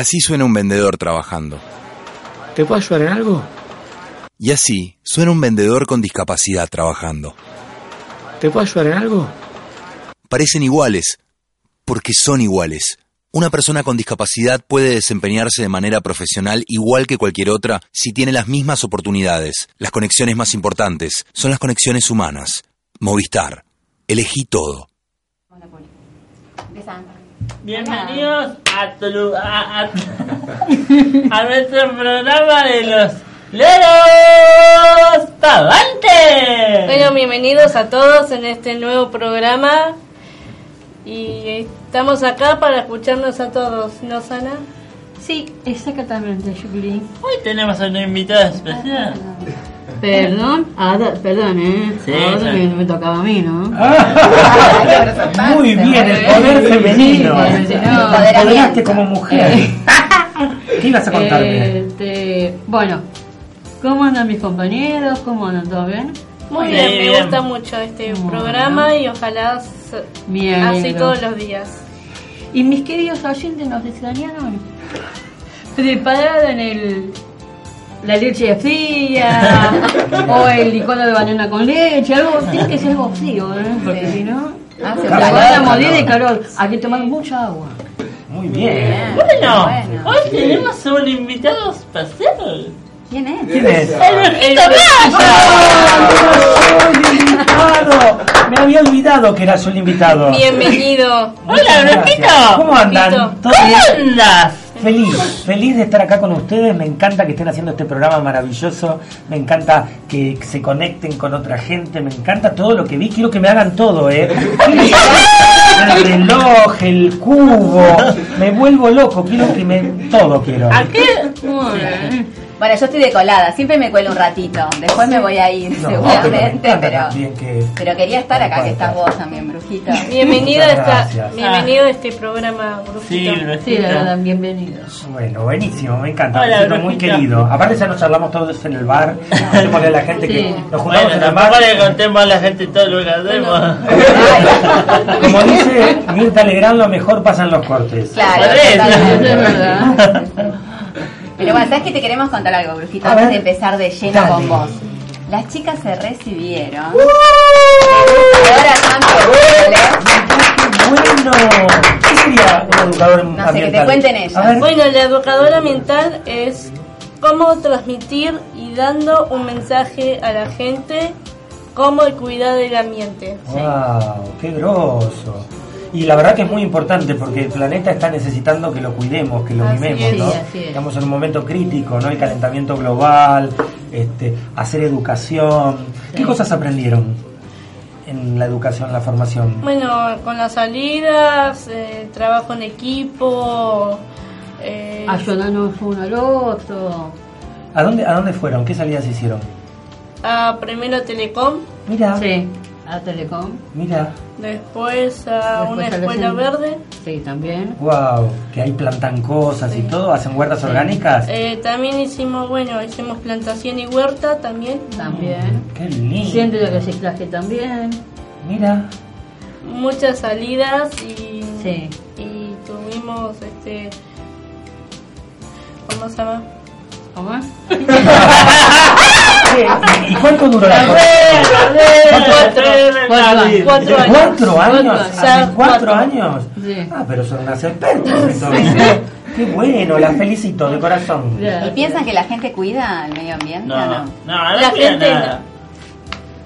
Así suena un vendedor trabajando. ¿Te puedo ayudar en algo? Y así suena un vendedor con discapacidad trabajando. ¿Te puedo ayudar en algo? Parecen iguales, porque son iguales. Una persona con discapacidad puede desempeñarse de manera profesional igual que cualquier otra si tiene las mismas oportunidades. Las conexiones más importantes son las conexiones humanas. Movistar. Elegí todo. Bienvenidos a, tu a, a- a nuestro programa de los Leros Pavantes. Bueno, bienvenidos a todos en este nuevo programa. Y estamos acá para escucharnos a todos, ¿no, Sana? Sí, exactamente, Julie. Hoy tenemos a una invitada especial. Perdón, ahora, perdón, ¿eh? Sí, ahora me, me tocaba a mí, ¿no? Muy bien, el poder femenino. Sí. Empoderaste como mujer. ¿Qué ibas a contarme? Este, bueno, ¿cómo andan mis compañeros? ¿Cómo andan? ¿Todo bien? Muy bien, me bien. gusta mucho este Bueno. programa y ojalá se- Me así todos los días. ¿Y mis queridos oyentes nos extrañaron? Prepararon el la leche fría o el licuado de banana con leche, algo, tiene que ser algo frío, ¿eh? Porque si no, Hace se a morir de calor. Hay que tomar mucha agua. Muy bien. Bueno, hoy tenemos un invitado especial. ¿Quién es? ¿Quién es? ¡El Brujito invitado! Me había olvidado que eras un invitado. Bienvenido. ¡Hola, Brujito! ¿Cómo andan? Brujito. ¿Todo ¿Cómo andas? Feliz, feliz de estar acá con ustedes. Me encanta que estén haciendo este programa maravilloso. Me encanta que se conecten con otra gente. Me encanta todo lo que vi. Quiero que me hagan todo, ¿eh? El reloj, el cubo. Me vuelvo loco. Quiero que me. Todo quiero. ¿A qué? Bueno, yo estoy decolada, siempre me cuelo un ratito. Después me voy a ir, No, seguramente, pero pero, que- quería estar acá, que estás vos también, brujita. Bienvenido a, esta, bienvenido a este programa, Sí, Brujito. Sí, Brujito. la verdad, bienvenidos. Bueno, buenísimo, me encanta, Hola, muy Brujito. querido. Aparte ya nos charlamos todos en el bar, hacemos a la gente que Sí. nos juntamos Bueno, en el bar. le contemos a la gente todo lo que hacemos. Como dice Mirta Legrand, lo mejor pasan los cortes. Claro. Es verdad. Pero bueno, ¿sabes que te queremos contar algo, brujito? A Antes ver. de empezar de lleno Dale. con vos. Las chicas se recibieron. Ahora están Bueno, ¿qué sería un educador No sé, que ambiental? te cuenten ellas. Bueno, la educadora ambiental es cómo transmitir y dando un mensaje a la gente cómo el cuidar del ambiente. wow, qué grosso. Y la verdad que es muy importante porque el planeta está necesitando que lo cuidemos, que lo Así mimemos, es. ¿no? Sí, así es. Estamos en un momento crítico, ¿no? El calentamiento global, este, hacer educación. ¿Qué cosas aprendieron en la educación, en la formación? Bueno, con las salidas, eh, trabajo en equipo, eh, Ayudarnos uno al otro. ¿A dónde, ¿A dónde fueron? ¿Qué salidas hicieron? a primero Telecom, Mira, Sí, a Telecom. mira, después a Después una escuela verde, Sí, también. wow, que ahí plantan cosas y todo, hacen huertas orgánicas. Eh, también hicimos, bueno, hicimos plantación y huerta también, También. Qué lindo. Centro de reciclaje también. Mira, muchas salidas y, Sí. y tuvimos este ¿cómo se llama? ¿Cómo es? ¿y cuánto duró la cosa? Cuatro, Cuatro años. cuatro años. ¿Cuatro años? Ah, pero son unas expertas entonces. Qué bueno, las felicito de corazón. ¿Y piensan que la gente cuida el medio ambiente o No, no? no, La gente nada.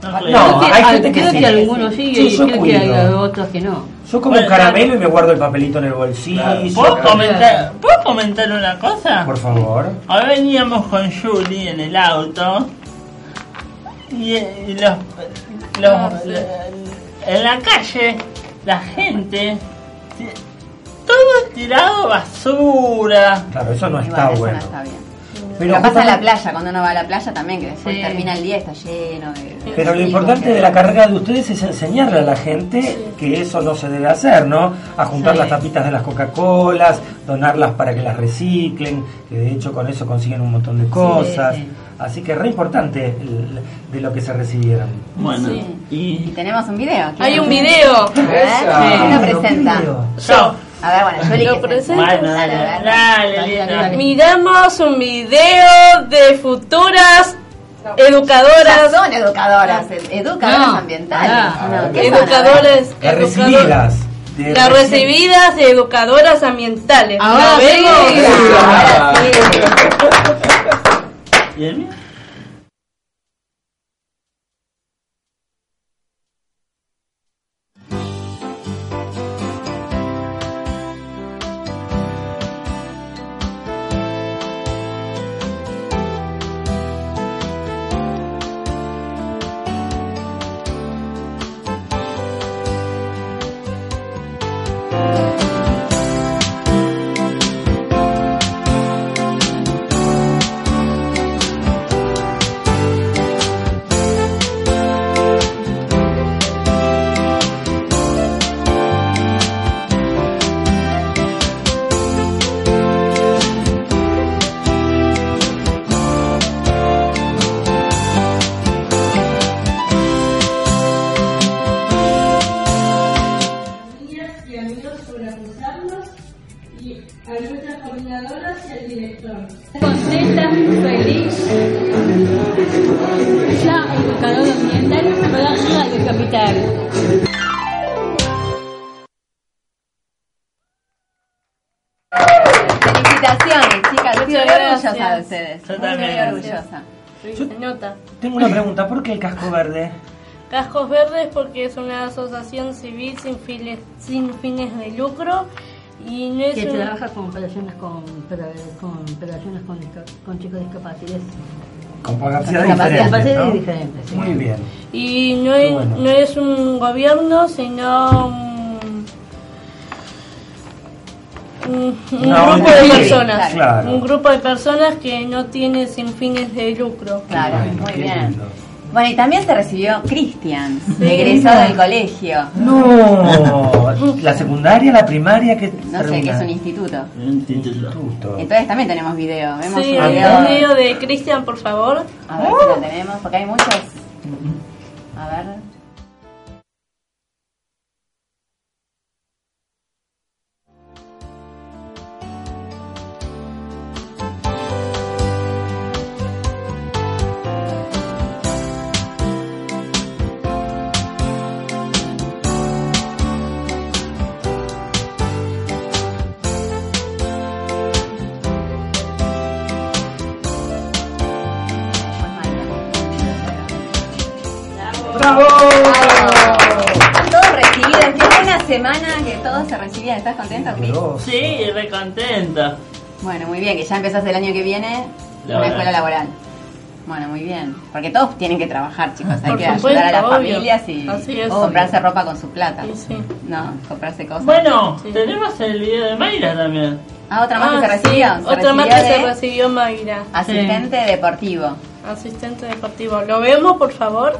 No, hay gente que creo sí. que algunos sí, Sí, y yo creo que hay otros que no. Yo como caramelo y me guardo el papelito en el bolsillo. ¿Puedo comentar, ¿Puedo comentar una cosa? Por favor. Hoy veníamos con Julie en el auto y, y los, los- Ah, sí. en la calle la gente todo tirado basura. Claro, eso no está bueno, eso bueno. no está bien. Pero, Lo pasa en la playa, cuando uno va a la playa también, que después Sí. termina el día y está lleno de... Pero lo importante de la carrera de ustedes es enseñarle a la gente que eso no se debe hacer, ¿no? A juntar Sí. las tapitas de las Coca-Colas, donarlas para que las reciclen, que de hecho con eso consiguen un montón de cosas. Sí. Así que es re importante el- de lo que se recibieron. Bueno, Sí. Y y tenemos un video. ¿quién Hay un video. ¿quién lo presenta? yo. A ver, bueno, yo ¿Lo se- presento? Bueno, Dale, dale, dale. dale, Dale, Lina. dale. Miramos un video de futuras Ya educadoras. son educadoras, ed- educadoras No, ambientales. No. Educadoras. Recibidas. de Las reci- recibidas de educadoras ambientales. Ahora ¿La sí. Ahora sí. ¿Y pregunta, ¿por qué el casco verde? Cascos Verdes porque es una asociación civil sin fines, sin fines de lucro y no es Que un- trabaja con personas con, con con, con chicos discapacidades. Con capacidades diferentes, ¿no? diferentes, sí. Muy bien. y no es, bueno. no es un gobierno sino un, un- un No, grupo de personas claro. un grupo de personas que no tiene sin fines de lucro Claro, Bueno, muy bien. Bueno, y también se recibió Cristian, egresado del colegio. No, la secundaria, la primaria, que No sé, que es un instituto. instituto. Entonces también tenemos video. Vemos sí un el video. video de Cristian por favor A ver si lo tenemos, porque hay muchos. A ver. Están todos recibidos. Qué buena semana que todos se recibían. ¿Estás contento, Cris? Sí, re contenta. Bueno, muy bien, que ya empezás el año que viene una Laboral. escuela laboral. Bueno, muy bien. Porque todos tienen que trabajar, chicos. Hay Por que supuesto, ayudar a las obvio. familias y Así es. comprarse ropa con su plata. Sí, sí. No, comprarse cosas. Bueno, Sí. tenemos el video de Mayra también. Ah, otra más que se Ah, sí, recibió. Se otra más que se recibió Mayra Asistente deportivo. asistente deportivo lo vemos por favor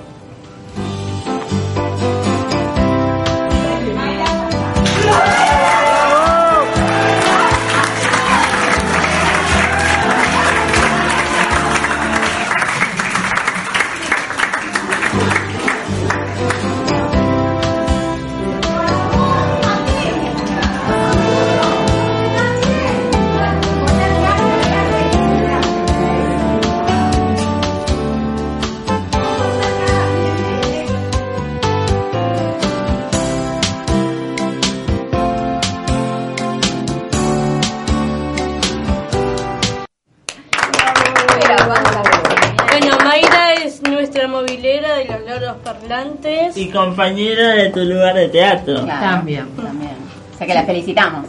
y compañera de tu lugar de teatro. Claro, También. También. O sea que la felicitamos.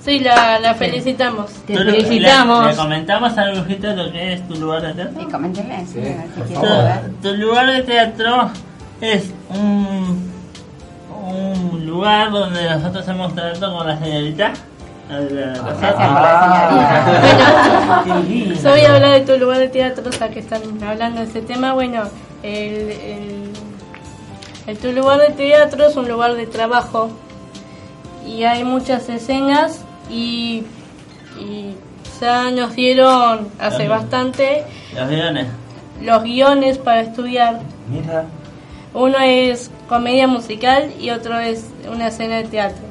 Sí, la, la felicitamos. Te felicitamos. Le, le comentamos al brujito lo que es tu lugar de teatro. Y coméntenle, sí, a Tu, lugar de teatro es un, un lugar donde nosotros hemos trato con la señorita. Ah, la lindo. Yo voy a hablar de tu lugar de teatro, ya que están hablando de ese tema. Bueno, el tu lugar de teatro es un lugar de trabajo y hay muchas escenas y, y ya nos dieron hace bastante Los guiones. los guiones para estudiar. Mira, Uno es comedia musical y otro es una escena de teatro.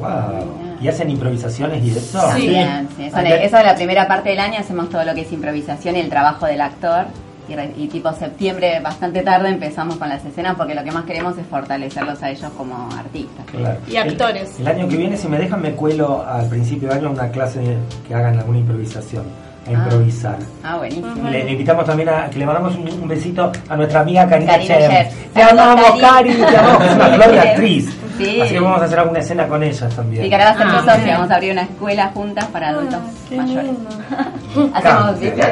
wow. ¿Y hacen improvisaciones y eso? Sí. Sí. Eso, Ayer- eso de la primera parte del año hacemos todo lo que es improvisación y el trabajo del actor. Y, tipo septiembre, bastante tarde, empezamos con las escenas porque lo que más queremos es fortalecerlos a ellos como artistas. Claro. Y actores. El, el año que viene, si me dejan, me cuelo al principio de año una clase que hagan alguna improvisación, a Ah. improvisar. Ah, buenísimo. Le, le invitamos también a que le mandamos un, un besito a nuestra amiga Karina, Karina. Chef. Te amamos, Cari. Te amamos. que Es una flor de actriz. Sí. Así que vamos a hacer alguna escena con ella también. Sí, que ahora va a ser Ah, socia, vamos a abrir una escuela juntas para adultos Ah, qué mayores. Hacemos, ¿viste?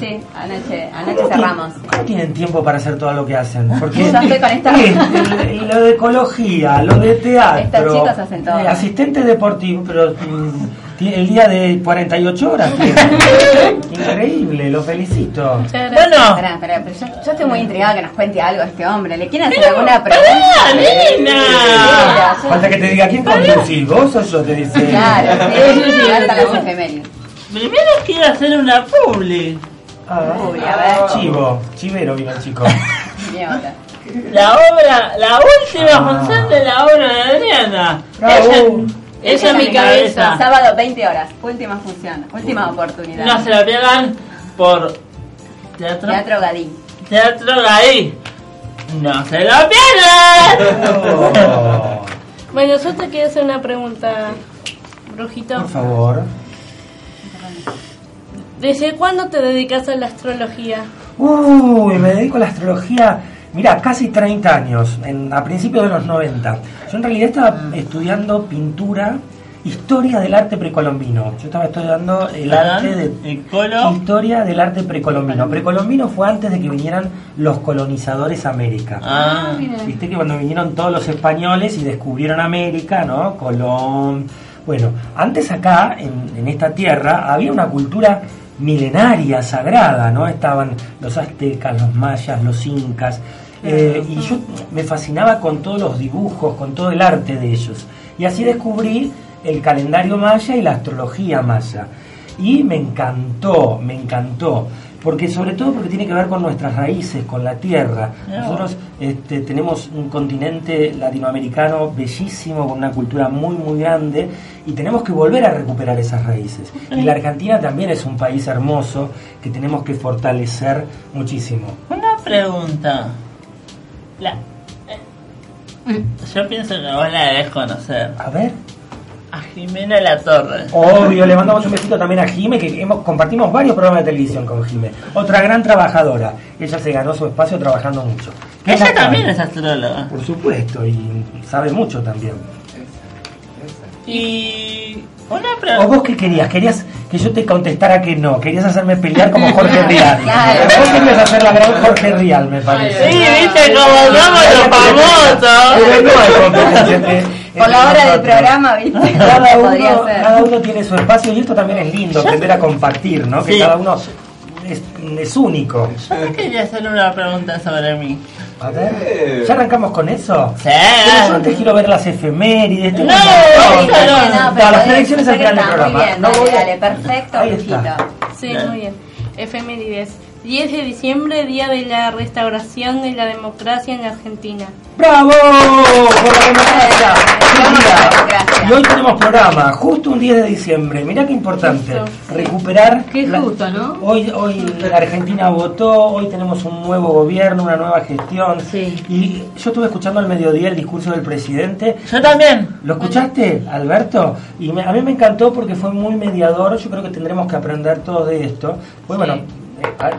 Sí, anoche, anoche ¿Cómo cerramos. ¿Cómo tienen tiempo para hacer todo lo que hacen? Porque Yo estoy con esta- el- lo de ecología, lo de teatro, Estos chicos hacen todo. eh, asistente deportivo, pero mm, el día de 48 horas. Increíble, lo felicito. Bueno, Espera, espera, pero yo, yo estoy muy intrigada que nos cuente algo este hombre. ¿Le quieren hacer alguna pregunta? ¡Pará, nena! Falta que te diga quién conducís, vos o yo te dice. Claro, sí, sí, sí, primero quiero hacer una publi. Ah, Uy, a ver. Chivo, chivero vino el chico. La obra, la última Ah. función de la obra de Adriana. Bravo. Ella, ella en mi cabeza. Sábado, 20 horas. Última función, última oportunidad. No se la pierdan por teatro. Teatro Gadí. Teatro Gaí. No se lo pierdan. Oh, Bueno, yo te quiero hacer una pregunta, Brujito. por favor. ¿Desde cuándo te dedicas a la astrología? Uy, me dedico a la astrología, mira, casi 30 años, en, a principios de los 90. Yo en realidad estaba estudiando pintura, historia del arte precolombino. Yo estaba estudiando el Perdón, arte de... ¿el colo? Historia del arte precolombino. Precolombino fue antes de que vinieran los colonizadores a América. Ah, Viste que cuando vinieron todos los españoles y descubrieron América, ¿no? Colón. Bueno, antes acá, en, en esta tierra, había una cultura milenaria, sagrada, ¿no? Estaban los aztecas, los mayas, los incas. eh, y yo me fascinaba con todos los dibujos, con todo el arte de ellos. Y así descubrí el calendario maya y la astrología maya. Y me encantó, me encantó. Porque sobre todo porque tiene que ver con nuestras raíces, con la tierra. Nosotros este, tenemos un continente latinoamericano bellísimo, con una cultura muy, muy grande, y tenemos que volver a recuperar esas raíces. Y la Argentina también es un país hermoso que tenemos que fortalecer muchísimo. una pregunta. La, eh, yo pienso que vos la debes conocer. A ver. A Jimena La Torre. Obvio, le mandamos un besito también a Jime, que hemos, compartimos varios programas de televisión con Jime. Otra gran trabajadora. Ella se ganó su espacio trabajando mucho. ¿Qué Ella la también sabe? es astróloga. Por supuesto, y sabe mucho también. Y una ¿O pregunta. vos qué querías? ¿Querías que yo te contestara que no? ¿Querías hacerme pelear como Jorge Rial? Claro. Vos querías hacer la gran Jorge Rial, me parece. Sí, viste cómo somos los famosos. Pero no hay competencia Por la hora del programa, ¿viste? Cada uno, ser. cada uno tiene su espacio y esto también es lindo, aprender a compartir, ¿no? Que cada uno es, es único. Yo quería hacer una pregunta sobre mí. A ver, ¿ya arrancamos con eso? Sí. Pero yo antes quiero ver las efemérides. No, no, No, pero las elecciones al final del programa. Muy bien, No dale, voy a- dale, perfecto, Ahí está. Sí, Bien. muy bien. Efemérides. 10 de diciembre, día de la restauración de la democracia en Argentina. ¡Bravo! Por la democracia. La. Y hoy tenemos programa, justo un 10 de diciembre. Mirá qué importante. Justo. Recuperar. Qué la- justo, ¿no? Hoy, hoy la Argentina votó, hoy tenemos un nuevo gobierno, una nueva gestión. Sí. Y yo estuve escuchando al mediodía el discurso del presidente. Yo también. ¿Lo escuchaste, Alberto? Y me- a mí me encantó porque fue muy mediador. Yo creo que tendremos que aprender todo de esto. Pues bueno,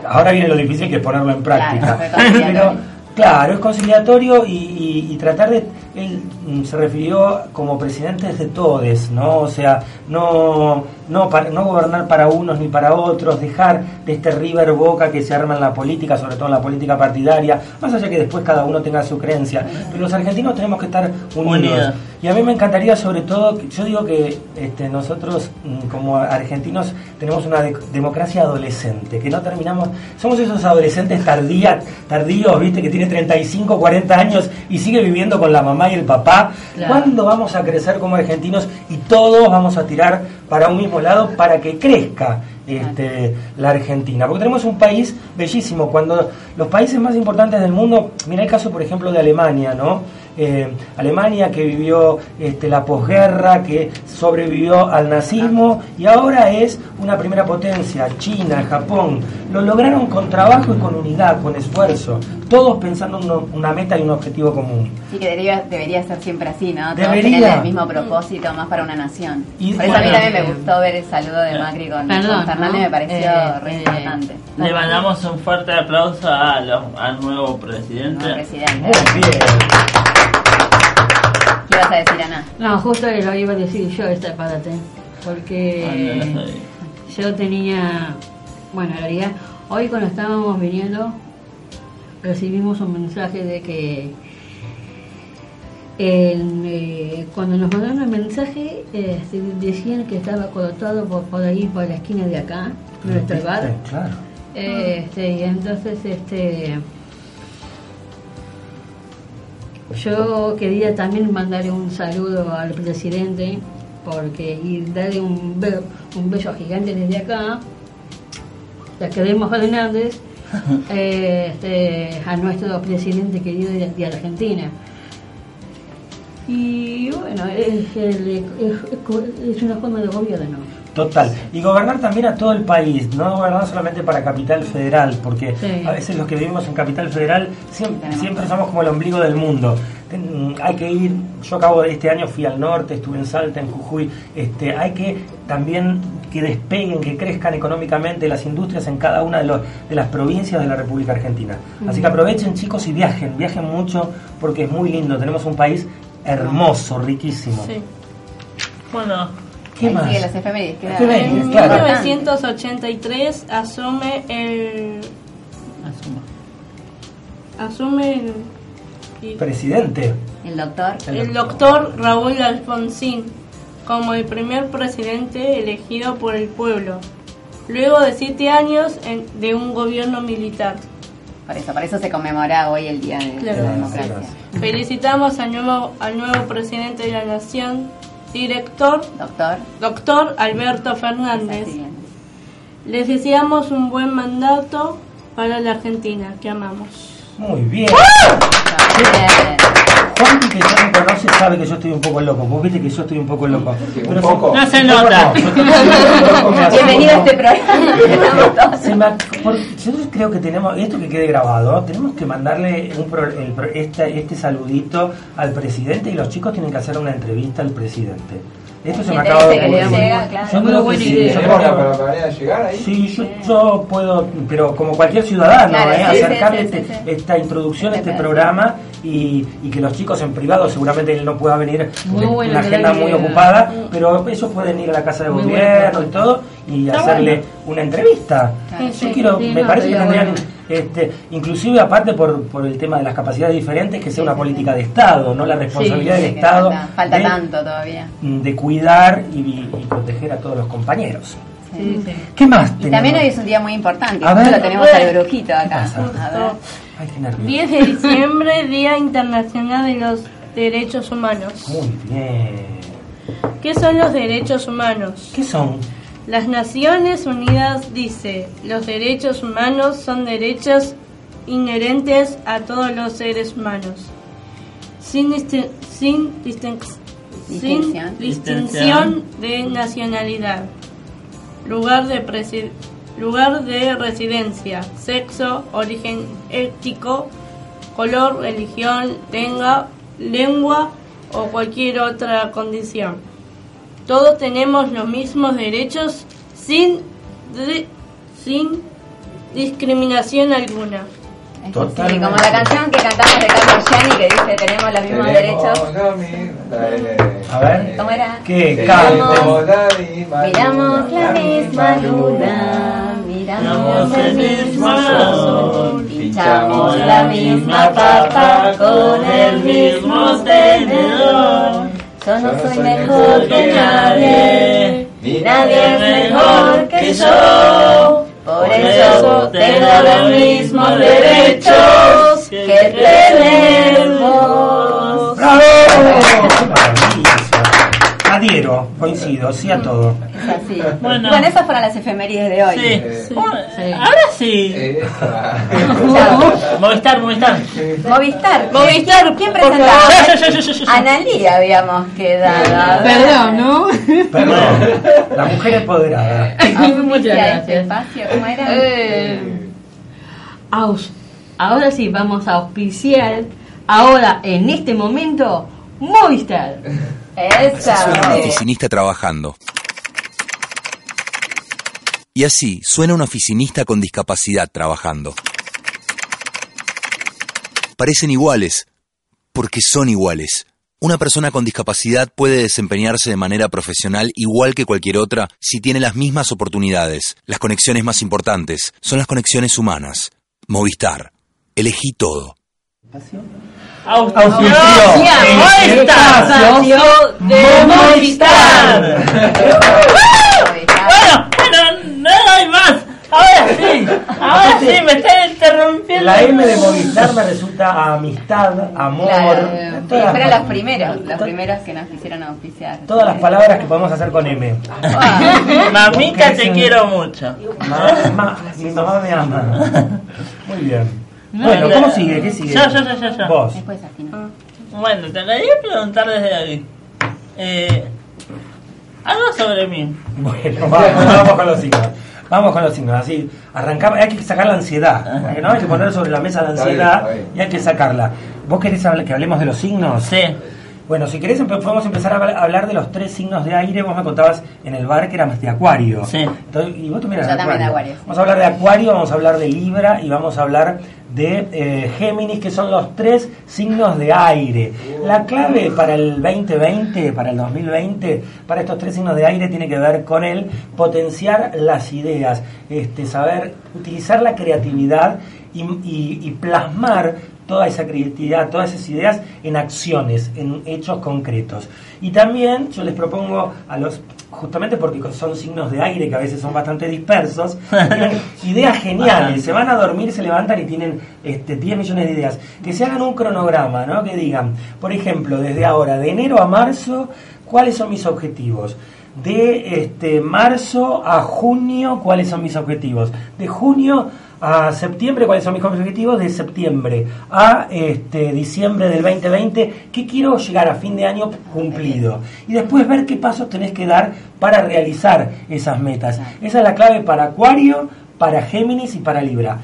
ahora viene lo difícil que es ponerlo en práctica. Claro. Pero Claro, es conciliatorio y, y- y tratar de... Él mm, se refirió como presidentes de todos, ¿no? O sea, no, no, para- no gobernar para unos ni para otros, dejar de este river boca que se arma en la política, sobre todo en la política partidaria, más allá que después cada uno tenga su creencia. Pero los argentinos tenemos que estar unidos. Y a mí me encantaría sobre todo, yo digo que este, nosotros mm, como argentinos tenemos una de- democracia adolescente, que no terminamos, somos esos adolescentes tardía, tardíos, viste, que tiene 35, 40 años y sigue viviendo con la mamá y el papá. Claro. ¿Cuándo vamos a crecer como argentinos y todos vamos a tirar para un mismo lado para que crezca? Este, la Argentina, porque tenemos un país bellísimo. Cuando los países más importantes del mundo, mira el caso, por ejemplo, de Alemania, ¿no? Eh, Alemania que vivió este, la posguerra, que sobrevivió al nazismo y ahora es una primera potencia, China, Japón, lo lograron con trabajo y con unidad, con esfuerzo, todos pensando en una meta y un objetivo común. Sí, que debería, debería ser siempre así, ¿no? Todos Debería. tener el mismo propósito, más para una nación. Y- Por eso a mí bueno, también me eh, gustó ver el saludo de Macri con, Perdón, con Fernández, ¿no? me pareció Eh, re eh, importante. Le mandamos un fuerte aplauso a los- al nuevo presidente. No, presidente. Muy bien. ¿Qué ibas a decir, Ana? No, justo lo iba a decir yo esta parte, Ah, porque no sabía. yo tenía, bueno, en realidad, hoy cuando estábamos viniendo, recibimos un mensaje de que en, eh, cuando nos mandaron el mensaje, eh, se decían que estaba colocado por, por ahí, por la esquina de acá, nuestro bar. Claro. Eh, este, y entonces, este, yo quería también mandarle un saludo al presidente porque y darle un, be- un beso gigante desde acá. La queremos Fernández eh, este, a nuestro presidente querido de, de Argentina. Y bueno, es, el- es- es una forma de gobierno. Total. Y gobernar también a todo el país, no gobernar solamente para Capital Federal, porque Sí. a veces los que vivimos en Capital Federal siempre, siempre somos como el ombligo del mundo. Hay que ir, yo acabo de este año fui al norte, estuve en Salta, en Jujuy, este, hay que también que despeguen, que crezcan económicamente las industrias en cada una de, los, de las provincias de la República Argentina. Así que aprovechen chicos y viajen, viajen mucho porque es muy lindo, tenemos un país hermoso, riquísimo. Sí. Bueno, ¿Qué Ahí más? sigue las efemérides. queda- Efemérides, En claro. 1983 asume el asuma. asume el, y- Presidente. El doctor. el doctor Raúl Alfonsín como el primer presidente elegido por el pueblo, luego de siete años en- de un gobierno militar. Por eso, por eso se conmemora hoy el Día de, de Claro. la Democracia. Felicitamos al nuevo, al nuevo presidente de la nación, director, Doctor. doctor Alberto Fernández. Les deseamos un buen mandato para la Argentina que amamos. Muy bien. Bien. Juan, que ya me conoce, sabe que yo estoy un poco loco. Vos viste que yo estoy un poco loco. No se un poco nota. no. Bienvenido a este programa. Se me- creo que tenemos, esto que quede grabado, tenemos que mandarle un pro- el pro- este, este saludito al presidente y los chicos tienen que hacer una entrevista al presidente. Esto se me acaba de ocurrir. llega, claro. Yo Muy creo que buena sí, idea. yo ¿Tenemos creo- llegar ahí? Sí, yo, yo puedo, pero como cualquier ciudadano, Claro, ¿eh? sí, acercarle sí, este- sí, sí. esta introducción, Este este programa y, y que los chicos en privado, seguramente él no pueda venir, Muy porque buena una agenda muy ocupada, pero ellos pueden ir a la casa de gobierno y todo y Está hacerle bueno. una entrevista. Claro. Yo Sí, quiero, sí, me no, parece que tendrían, bueno. este, inclusive aparte por, por el tema de las capacidades diferentes, que sea una política de Estado, no la responsabilidad Sí, del Estado falta, falta de, tanto todavía. de cuidar y, y proteger a todos los compañeros. Sí, sí. ¿Qué más Y también hoy es un día muy importante. A ver. lo tenemos al brujito acá. pasa? A ver. Ay, qué nervios. 10 de diciembre, Día Internacional de los Derechos Humanos. Muy bien. ¿Qué son los derechos humanos? ¿Qué son? Las Naciones Unidas dice, los derechos humanos son derechos inherentes a todos los seres humanos, sin, disti- sin, distin- sin Distinción. de nacionalidad, lugar de, lugar de residencia, sexo, origen étnico, color, religión, lengua, lengua o cualquier otra condición. Todos tenemos los mismos derechos sin, sin discriminación alguna. Sí, Totalmente. como la canción que cantamos de Carlos Gianni que dice tenemos los mismos derechos. A ver. ¿Cómo era? ¿Qué? Miramos- Canten. Miramos la misma luna, miramos el mismo sol, pinchamos la misma papa con el mismo tenedor. Yo no soy mejor que nadie, ni nadie es mejor que yo. Por eso tengo los mismos derechos que tener vos. ¡Bravo! Adhiero, coincido, sí a todo. Es así. Bueno. Bueno, esas fueron las efemérides de hoy. Sí. Bueno, Ahora sí. Movistar, Movistar. Movistar. Movistar, ¿Quién presentaba? favor. Yo, yo, yo, yo, yo. Analía habíamos quedado. Perdón, ¿no? Perdón, la mujer empoderada. Muchas este gracias. espacio, ¿cómo era? Eh, aus- ahora sí, vamos a auspiciar, ahora, en este momento, Movistar. Esa. Suena un oficinista trabajando. Y así suena un oficinista con discapacidad trabajando. Parecen iguales, porque son iguales. Una persona con discapacidad puede desempeñarse de manera profesional igual que cualquier otra si tiene las mismas oportunidades. Las conexiones más importantes son las conexiones humanas. Movistar. Elegí todo. Auspicio. Movistar. Espacio de Movistar. Bueno, bueno, no hay más. Ahora sí. Ahora sí, me están interrumpiendo. La M de Movistar me resulta amistad, amor. Claro, todas, las, fueron primeros, los primeros que nos quisieron auspiciar. todas las palabras que podemos hacer con M. Mamita, te quiero mucho. Ma- ma- mi mamá me ama. Muy bien. Bueno, ¿cómo sigue? ¿Qué sigue? Yo, yo, yo, yo, yo. Vos. Después así, ¿no? Bueno, te quería preguntar desde aquí. Eh, algo sobre mí. Bueno, vamos, vamos con los signos. Vamos con los signos, así arrancamos, hay que sacar la ansiedad, porque no hay que poner sobre la mesa la ansiedad y hay que sacarla. ¿Vos querés hablar- que hablemos de los signos? Sí. Bueno, si querés podemos empezar a habl- a hablar de los tres signos de aire. Vos me contabas en el bar que eras de Acuario. Sí. Entonces, y vos también Yo eras de también de Acuario. Acuario. Vamos a hablar de Acuario, vamos a hablar de Libra y vamos a hablar de eh, Géminis, que son los tres signos de aire. La clave para el 2020, para el 2020, para estos tres signos de aire tiene que ver con el potenciar las ideas, este, saber utilizar la creatividad y, y- y plasmar toda esa creatividad, todas esas ideas en acciones, en hechos concretos. Y también yo les propongo a los, justamente porque son signos de aire que a veces son bastante dispersos, tienen ideas geniales, se van a dormir, se levantan y tienen este, 10 millones de ideas. Que se hagan un cronograma, ¿no? que digan, por ejemplo, desde ahora, de enero a marzo, ¿cuáles son mis objetivos? De este, marzo a junio, ¿cuáles son mis objetivos? De junio a septiembre, ¿cuáles son mis objetivos? De septiembre a este, diciembre del 2020, ¿qué quiero llegar a fin de año cumplido? Y después ver qué pasos tenés que dar para realizar esas metas. Esa es la clave para Acuario, para Géminis y para Libra.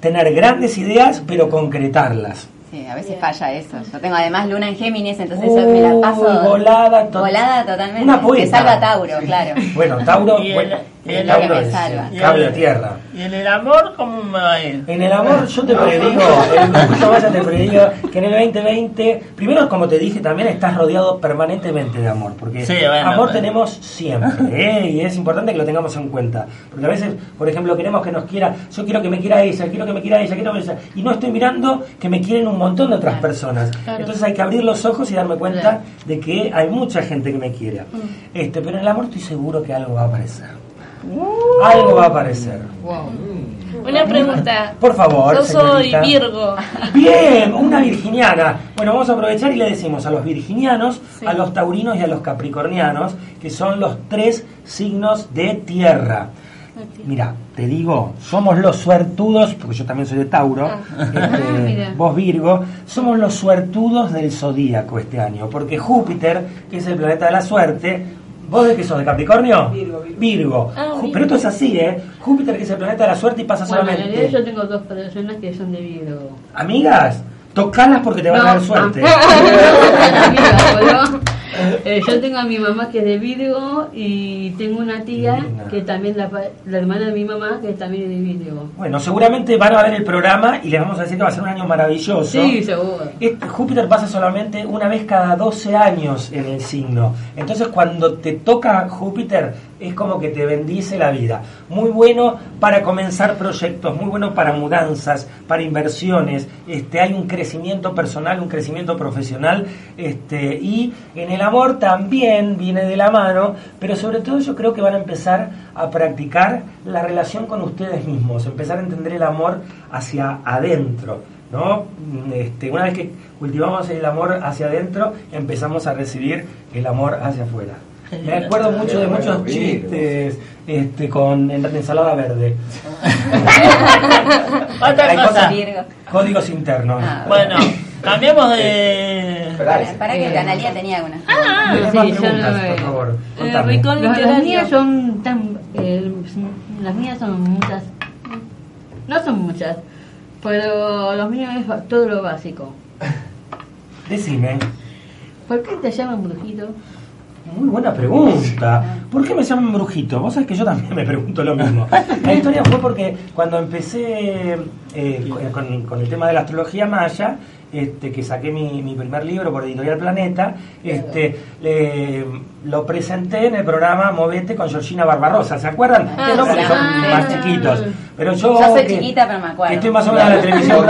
Tener grandes ideas, pero concretarlas. Sí, a veces falla eso. Yo tengo además luna en Géminis, entonces me la paso. Volada, to- Volada totalmente. Una poeta. Que salva Tauro, claro. Bueno, Tauro, Y el- bueno, y el- me es salva. el cable a tierra. ¿Y en el amor cómo me va a ir? En el amor yo te predigo, en el te predigo que en el 2020, primero como te dije también estás rodeado permanentemente de amor, porque Sí, bueno, amor bueno. tenemos siempre, ¿eh? y es importante que lo tengamos en cuenta, porque a veces, por ejemplo, queremos que nos quiera, yo quiero que me quiera ella, quiero que me quiera ella, quiero que me ella, y no estoy mirando que me quieren un montón de otras personas. Entonces hay que abrir los ojos y darme cuenta de que hay mucha gente que me quiere. Este, pero en el amor estoy seguro que algo va a aparecer. Algo va a aparecer. Una pregunta. Por favor, Yo soy señorita. Virgo. Bien, una virginiana. Bueno, vamos a aprovechar y le decimos a los virginianos, Sí. a los taurinos y a los capricornianos, que son los tres signos de tierra. Mira, te digo, somos los suertudos, porque yo también soy de Tauro, este, Ah, vos Virgo, somos los suertudos del zodíaco este año, porque Júpiter, que es el planeta de la suerte, ¿vos de qué sos? ¿De Capricornio? Virgo. Virgo. Ah, Virgo. Pero esto es así, ¿eh? Júpiter, que es el planeta de la suerte y pasa Bueno, en solamente... realidad yo tengo dos personas que son de Virgo. Amigas, tocalas porque te van a dar suerte. ah, amigas, pero, Eh, yo tengo a mi mamá que es de Virgo y tengo una tía Linda. que también, la, la hermana de mi mamá, que también es de Virgo. Bueno, seguramente van a ver el programa y les vamos a decir que va a ser un año maravilloso. Sí, seguro. Este- Júpiter pasa solamente una vez cada 12 años en el signo. Entonces cuando te toca Júpiter es como que te bendice la vida. Muy bueno para comenzar proyectos, muy bueno para mudanzas, para inversiones. Este, hay un crecimiento personal, un crecimiento profesional. Este, y en el amor también viene de la mano, pero sobre todo yo creo que van a empezar a practicar la relación con ustedes mismos, empezar a entender el amor hacia adentro. ¿no? Este, una vez que cultivamos el amor hacia adentro, empezamos a recibir el amor hacia afuera. Me acuerdo mucho de muchos chistes este, con en- ensalada verde. Otra Hay cosa. Virgo. códigos internos. Ah. Bueno, cambiamos de. Para, para que Analia tenía algunas. Ah, ¿Tenés sí, más preguntas, no por favor? Eh, Las, mías son tan. eh, las mías son muchas. No son muchas, pero los míos es todo lo básico. Decime. ¿Por qué te llaman brujito? Muy buena pregunta. ¿Por qué me llaman brujito? Vos sabés que yo también me pregunto lo mismo. La historia fue porque cuando empecé eh, con, con el tema de la astrología maya, este, que saqué mi, mi primer libro por Editorial Planeta, este, le- lo presenté en el programa Movete con Georgina Barbarosa. ¿Se acuerdan? Ah, Que no, porque son Ah, más chiquitos. Pero yo, Yo soy que- chiquita, pero me acuerdo. que estoy más o menos en la televisión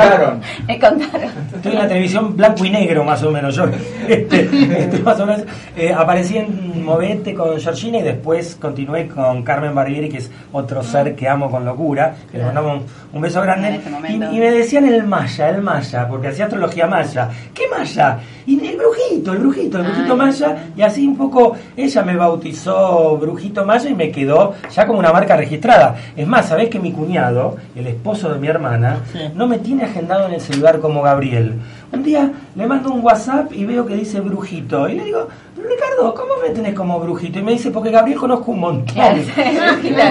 Me contaron. Estoy en la televisión blanco y negro más o menos. Yo este, estoy más o menos, eh, aparecí en Movete con Georgina y después continué con Carmen Barbieri, que es otro ser que amo con locura. Que le mandamos un, un beso grande. Este Y, y me decían el maya, el maya, porque hacía astrología maya. ¿Qué maya? Y el brujito, el brujito, el brujito Ay. maya. Y así un poco ella me bautizó brujito maya y me quedó ya como una marca registrada. Es más, ¿sabés que mi cuñado, el esposo de mi hermana, Sí. no me tiene agendado en el celular como Gabriel? Un día le mando un WhatsApp y veo que dice brujito. Y le digo, Ricardo, ¿cómo me tenés como brujito? Y me dice, porque Gabriel conozco un montón.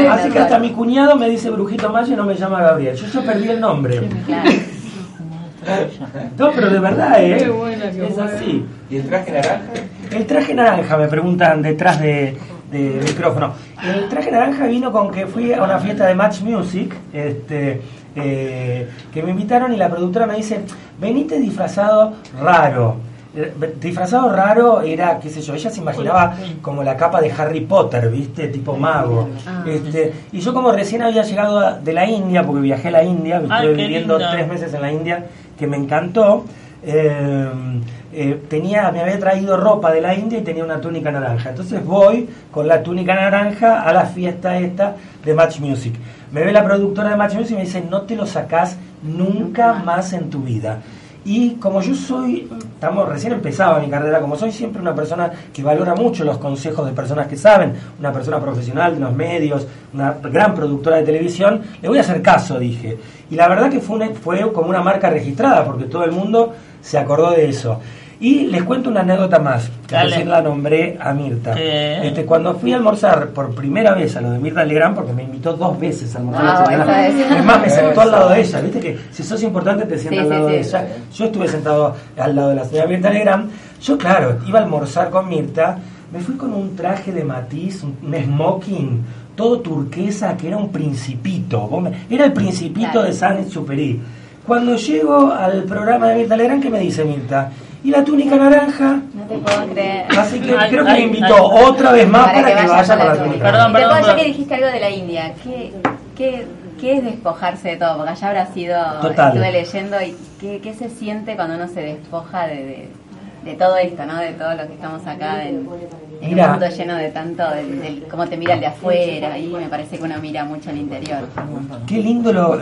Así que hasta mi cuñado me dice brujito maya y no me llama Gabriel. Yo ya perdí el nombre. Claro. No, pero de verdad, ¿eh? Qué buena, qué es buena. así. ¿Y el traje naranja? El traje naranja, me preguntan detrás de, de micrófono. El traje naranja vino con que fui a una fiesta de Match Music, este, eh, que me invitaron y la productora me dice, venite disfrazado raro. Eh, Disfrazado raro era, qué sé yo, ella se imaginaba como la capa de Harry Potter, ¿viste? Tipo mago. Ah. Este, y yo como recién había llegado de la India, porque viajé a la India, Ay, estuve viviendo lindo. tres meses en la India, que me encantó. eh, eh, tenía, me había traído ropa de la India y tenía una túnica naranja. Entonces voy con la túnica naranja a la fiesta esta de Match Music. Me ve la productora de Match Music y me dice, no te lo sacás nunca más en tu vida. Y como yo soy, estamos recién empezaba mi carrera, como soy siempre una persona que valora mucho los consejos de personas que saben, una persona profesional de los medios, una gran productora de televisión, le voy a hacer caso, dije. Y la verdad que fue, fue como una marca registrada, porque todo el mundo se acordó de eso. Y les cuento una anécdota más, que Dale. recién la nombré a Mirta. Eh. Este, cuando fui a almorzar por primera vez a lo de Mirta Legrand, porque me invitó dos veces a almorzar Wow, a la semana. esa es- más, me sentó al lado de ella. Viste que si sos importante te sientas Sí, al lado sí. de ella. Yo estuve sentado al lado de la señora Mirta Legrand. Yo, claro, iba a almorzar con Mirta. Me fui con un traje de matiz, un smoking, todo turquesa, que era un principito. Vos me- Era el principito Claro. de San Superi. Cuando llego al programa de Mirta Legrand, ¿qué me dice Mirta? ¿Y la túnica naranja? No te puedo creer. Así que Ay, creo que ay, me invitó ay. otra vez más para, que, vaya con con la túnica. túnica. Perdón, Y te perdón, ya perdón. que dijiste algo de la India, ¿qué, qué, qué es despojarse de todo? Porque allá habrá sido, Total. estuve leyendo, y qué, qué se siente cuando uno se despoja de, de, de todo esto, ¿no? De todo lo que estamos acá en, en Mira. un mundo lleno de tanto, de, de cómo te mira el de afuera, y me parece que uno mira mucho el interior. Qué lindo lo,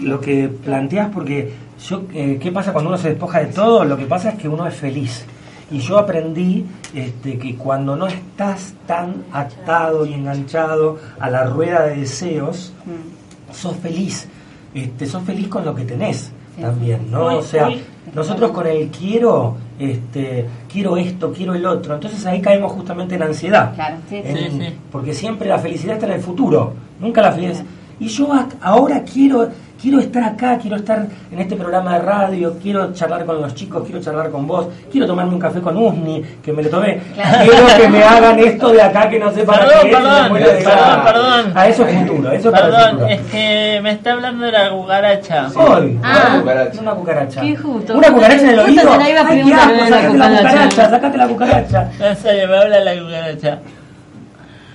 lo que planteas porque yo, eh, ¿qué pasa cuando uno se despoja de todo? Lo que pasa es que uno es feliz. Y yo aprendí este, que cuando no estás tan atado y enganchado a la rueda de deseos, Mm. sos feliz. Este, sos feliz con lo que tenés también, ¿no? O sea, nosotros con el quiero, este, quiero esto, quiero el otro. Entonces ahí caemos justamente en ansiedad. Claro, sí, sí. En- Sí, sí. Porque siempre la felicidad está en el futuro, nunca la felicidad. Y yo ahora quiero, quiero estar acá, quiero estar en este programa de radio, quiero charlar con los chicos, quiero charlar con vos, quiero tomarme un café con Usni, que me lo tomé, quiero que me hagan esto de acá que no sé para Perdón, qué es, perdón, de perdón, perdón. Ah, eso es futuro, eso es para el Perdón, futuro. es que me está hablando de la cucaracha. Hoy, Ah. una cucaracha. Una cucaracha. Qué justo. Una cucaracha en el Justo oído. te la iba a Ay, qué preguntar asco, de la la cucaracha. cucaracha, sacate la cucaracha. En serio, me habla la cucaracha.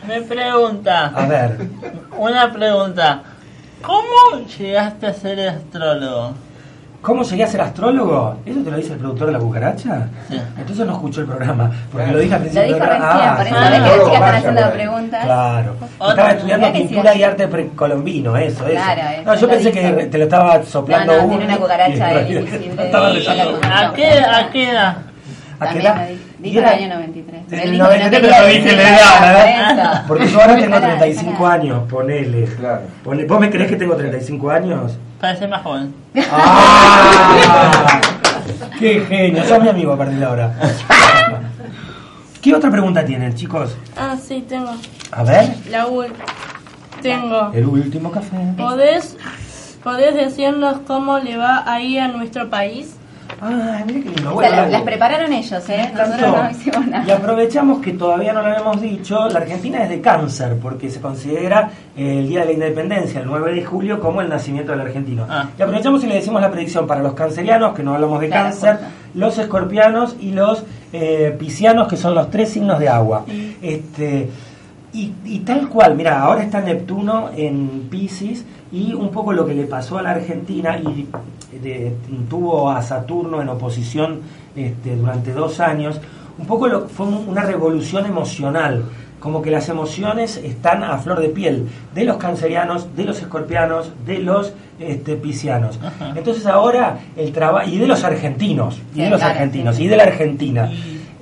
Me pregunta, A ver, una pregunta. ¿Cómo llegaste a ser astrólogo? ¿cómo llegué a ser astrólogo? ¿Eso te lo dice el productor de la cucaracha? Sí. Entonces no escuchó el programa, porque lo dije al Lo principio dijo del recién, programa. por eso ah, que Ah, las chicas están haciendo preguntas. Claro. Otra- Estaba estudiando pintura sí, y arte precolombino, eso, eso. Claro, eso no, yo lo pensé dijo. que te lo estaba soplando No, no, uno tiene una cucaracha la ¿A qué, ¿A edad? ¿A dijo. Dijo el era- año 93. Pero El él dijo que no 93, quería pero dije la edad, ¿verdad? eso. Porque yo ahora tengo Dejala, 35 dejala. años, ponele. Claro. Ponle- ¿Vos me creés que tengo 35 años? Parece más joven. ¡Ah! ¡Qué genio! Sos mi amigo a partir de ahora. ¿Qué otra pregunta tienen, chicos? Ah, sí, tengo. A ver, La U. Tengo. el último café. ¿Podés, ¿Podés decirnos cómo le va ahí a nuestro país? Ay, mira qué lindo. O Bueno, sea, las, prepararon ellos, ¿eh? Nosotros no hicimos Y nada. aprovechamos que todavía no lo habíamos dicho, la Argentina es de cáncer, porque se considera eh, el Día de la Independencia, el 9 de julio, como el nacimiento del argentino. Ah. Y aprovechamos y le decimos la predicción para los cancerianos, que no hablamos de Claro, cáncer, justo. los escorpianos y los eh, piscianos, que son los tres signos de agua. Este, y, y tal cual, mira, ahora está Neptuno en Pisces y un poco lo que le pasó a la Argentina y de- tuvo a Saturno en oposición este, durante dos años, un poco lo, fue un- una revolución emocional, como que las emociones están a flor de piel, de los cancerianos, de los escorpianos, de los este, piscianos. Entonces ahora el trabajo, y de los argentinos, y de los argentinos, y de la Argentina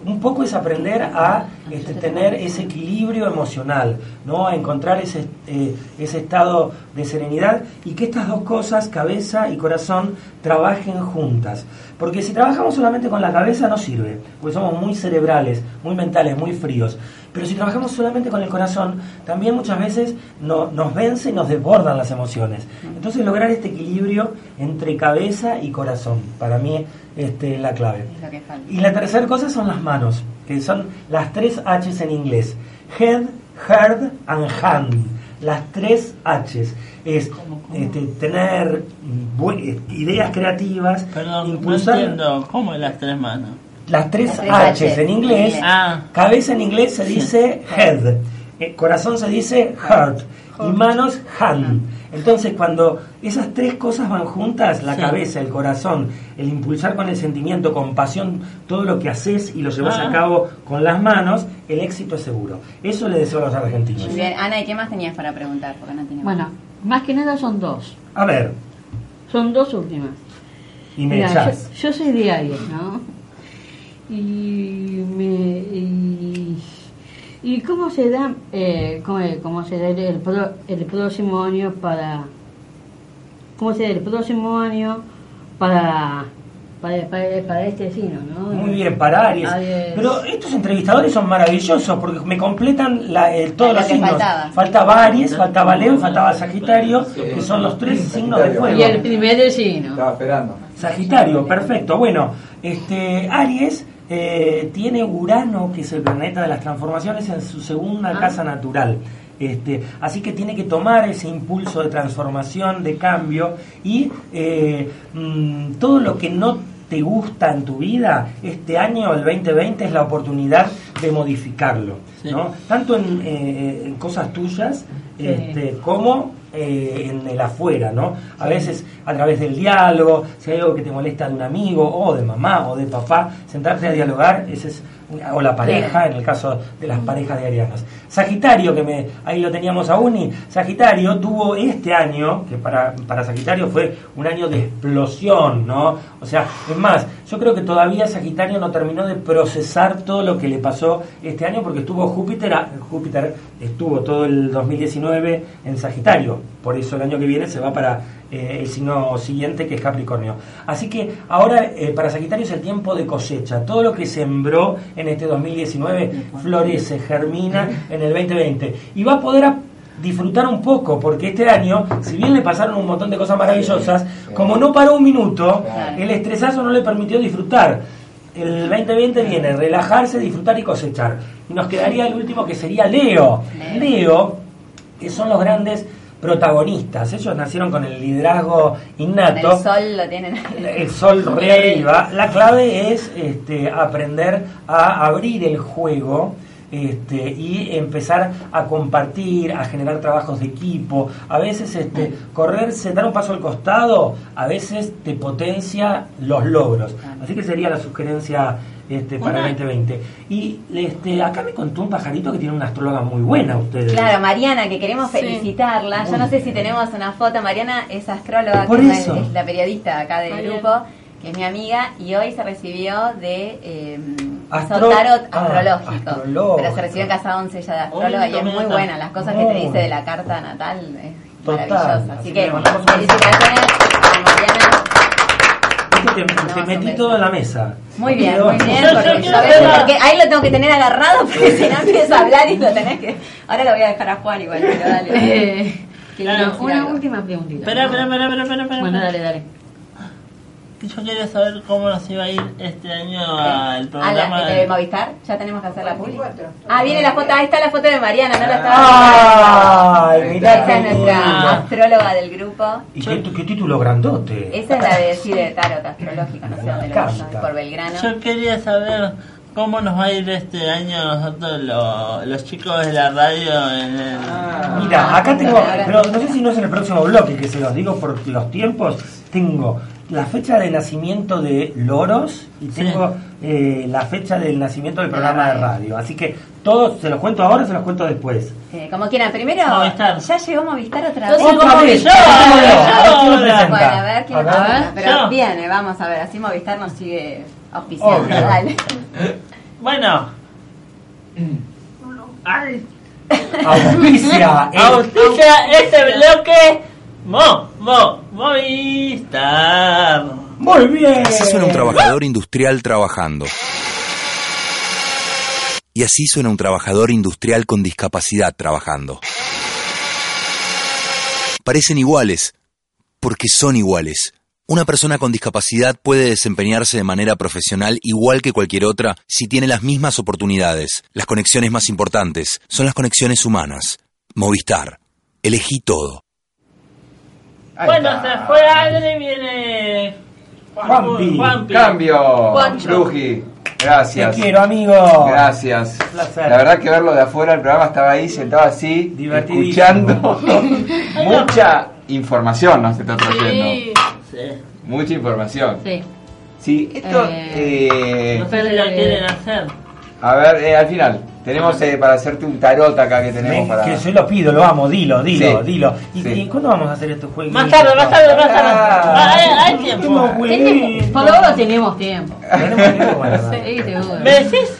un poco es aprender a este, tener ese equilibrio emocional, ¿no? A encontrar ese, eh, ese estado de serenidad y que estas dos cosas, cabeza y corazón, trabajen juntas. Porque si trabajamos solamente con la cabeza no sirve, porque somos muy cerebrales, muy mentales, muy fríos. Pero si trabajamos solamente con el corazón, también muchas veces no- nos vence y nos desbordan las emociones. Entonces lograr este equilibrio entre cabeza y corazón, para mí este, es la clave. Y la tercera cosa son las manos, que son las tres H's en inglés. Head, heart and hand. Las tres H's. Es este, tener mm, eh, ideas creativas, Perdón, impulsar no entiendo. ¿Cómo las tres manos? Las tres Las tres H's H's en inglés. Ah. Cabeza en inglés se dice head, eh, corazón se dice heart y manos hand. Entonces cuando esas tres cosas van juntas, la Sí. cabeza, el corazón, el impulsar con el sentimiento, con pasión, todo lo que haces y lo llevas Ah. a cabo con las manos, el éxito es seguro. Eso le deseo a los argentinos. Muy bien, Ana, ¿y qué más tenías para preguntar? Porque no tenemos. Bueno, más que nada son dos. A ver, Son dos últimas. y me Mira, yo soy de Aries, ¿no? Y, me, y, y cómo se da, eh, cómo, cómo se da el, pro- el próximo año para, cómo se da el próximo año para, para, para, para este signo, ¿no? Muy bien, para Aries. Aries. Pero estos entrevistadores son maravillosos porque me completan la- eh, todos Lo los signos. faltaba. Faltaba Aries, faltaba Leo, faltaba Sagitario, que son los tres signos de fuego. Y el primer signo. Estaba esperando. Sagitario, perfecto. Bueno, este Aries eh, tiene Urano, que es el planeta de las transformaciones, en su segunda Ah. casa natural. Este, así que tiene que tomar ese impulso de transformación, de cambio y eh, mm, todo lo que no te gusta en tu vida, este año, el 2020, es la oportunidad de modificarlo. Sí. ¿no? Tanto en, eh, en cosas tuyas Sí. este, como eh, en el afuera, ¿no? A veces a través del diálogo, si hay algo que te molesta de un amigo o de mamá o de papá, sentarte a dialogar, ese es o la pareja, en el caso de las parejas de arianas. Sagitario, que me, ahí lo teníamos a Uni, Sagitario tuvo este año, que para, para Sagitario fue un año de explosión, ¿no? O sea, es más, yo creo que todavía Sagitario no terminó de procesar todo lo que le pasó este año porque estuvo Júpiter, Júpiter estuvo todo el 2019 en Sagitario, por eso el año que viene se va para eh, el signo siguiente que es Capricornio. Así que ahora eh, para Sagitario es el tiempo de cosecha, todo lo que sembró en este 2019 florece, germina en el 2020 y va a poder disfrutar un poco, porque este año, si bien le pasaron un montón de cosas maravillosas, como no paró un minuto, el estresazo no le permitió disfrutar. El 2020 viene relajarse, disfrutar y cosechar. Y nos quedaría el último que sería Leo. Leo, que son los grandes protagonistas. Ellos nacieron con el liderazgo innato. El sol lo tienen. El sol re arriba. La clave es este, aprender a abrir el juego este, y empezar a compartir, a generar trabajos de equipo. A veces este, correrse, dar un paso al costado, a veces te potencia los logros. Así que sería la sugerencia este, para Una- el 2020. Y este, acá me contó un pajarito que tiene una astróloga muy buena ustedes. Claro, Mariana, que queremos Sí. felicitarla. Yo no sé si tenemos una foto. Mariana es astróloga, Por que es la, es la periodista acá del Mariana. grupo, que es mi amiga, y hoy se recibió de eh, Astro- tarot ah, astrológico. astrológico. Pero se recibió en casa 11 ella de astróloga y es muy buena. Las cosas que te dice de la carta natal es Total. maravillosa. Así Así que felicitaciones a Mariana. Te, te No, metí todo en la mesa. Muy bien, Pero- muy bien, porque, yo veces- ahí lo tengo que tener agarrado porque si no empieza a hablar y lo tenés que... Ahora lo voy a dejar a Juan igual, pero dale. Eh, Claro, una algo. última preguntita. Espera, espera, espera, espera, espera, espera. Bueno, dale, dale. Yo quería saber cómo nos iba a ir este año al Ah, la, programa. de Movistar, ya tenemos que hacer la publi. Ah, viene la foto, ahí está la foto de Mariana, no la estaba Ay, mirá Esa es nuestra astróloga del grupo. ¿Y qué, qué título grandote? Esa es la de sí, de tarot astrológico, no sé dónde lo por Belgrano. Yo quería saber cómo nos va a ir este año nosotros lo- los chicos de la radio en el... Mira, acá tengo, pero no sé si no es en el próximo bloque, que se los digo por los tiempos. Tengo la fecha de nacimiento de Loros y Sí. tengo eh, la fecha del nacimiento del programa de radio. Así que todos, ¿se los cuento ahora o se los cuento después? Eh, como quieran, primero, Movistar. ya llegó Movistar otra Yo vez. ¡Otra vez! Pero Yo. viene, vamos a ver, así Movistar nos sigue auspiciando. Dale. Bueno. Ay. Auspicia. Auspicia este bloque. Mo, Mo, Movistar. Muy bien. Así suena un trabajador industrial trabajando. Y así suena un trabajador industrial con discapacidad trabajando. Parecen iguales, porque son iguales. Una persona con discapacidad puede desempeñarse de manera profesional igual que cualquier otra si tiene las mismas oportunidades. Las conexiones más importantes son las conexiones humanas. Movistar. Elegí todo. Ahí bueno, está. se fue Adri, viene. Juanpi. Juanpi. Cambio, Juancho. Bruji. Te Gracias. quiero, amigo. Gracias. Placer. La verdad que verlo de afuera, el programa estaba ahí, sentado así, escuchando mucha información nos está trayendo. Sí. Sí. Mucha información. Sí. Sí, esto, Eh, eh, No sé si lo quieren hacer. a ver, eh, al final, tenemos eh, para hacerte un tarot acá que tenemos para... Que yo lo pido, lo amo, dilo, dilo, Sí. dilo. ¿Y, Sí. y cuándo vamos a hacer estos juegos? Más tarde, más tarde, más tarde. Ah, Hay, hay tiempo. Tenemos- por ahora tenemos tiempo. Tenemos tiempo para nada. Sí, seguro. ¿Me decís?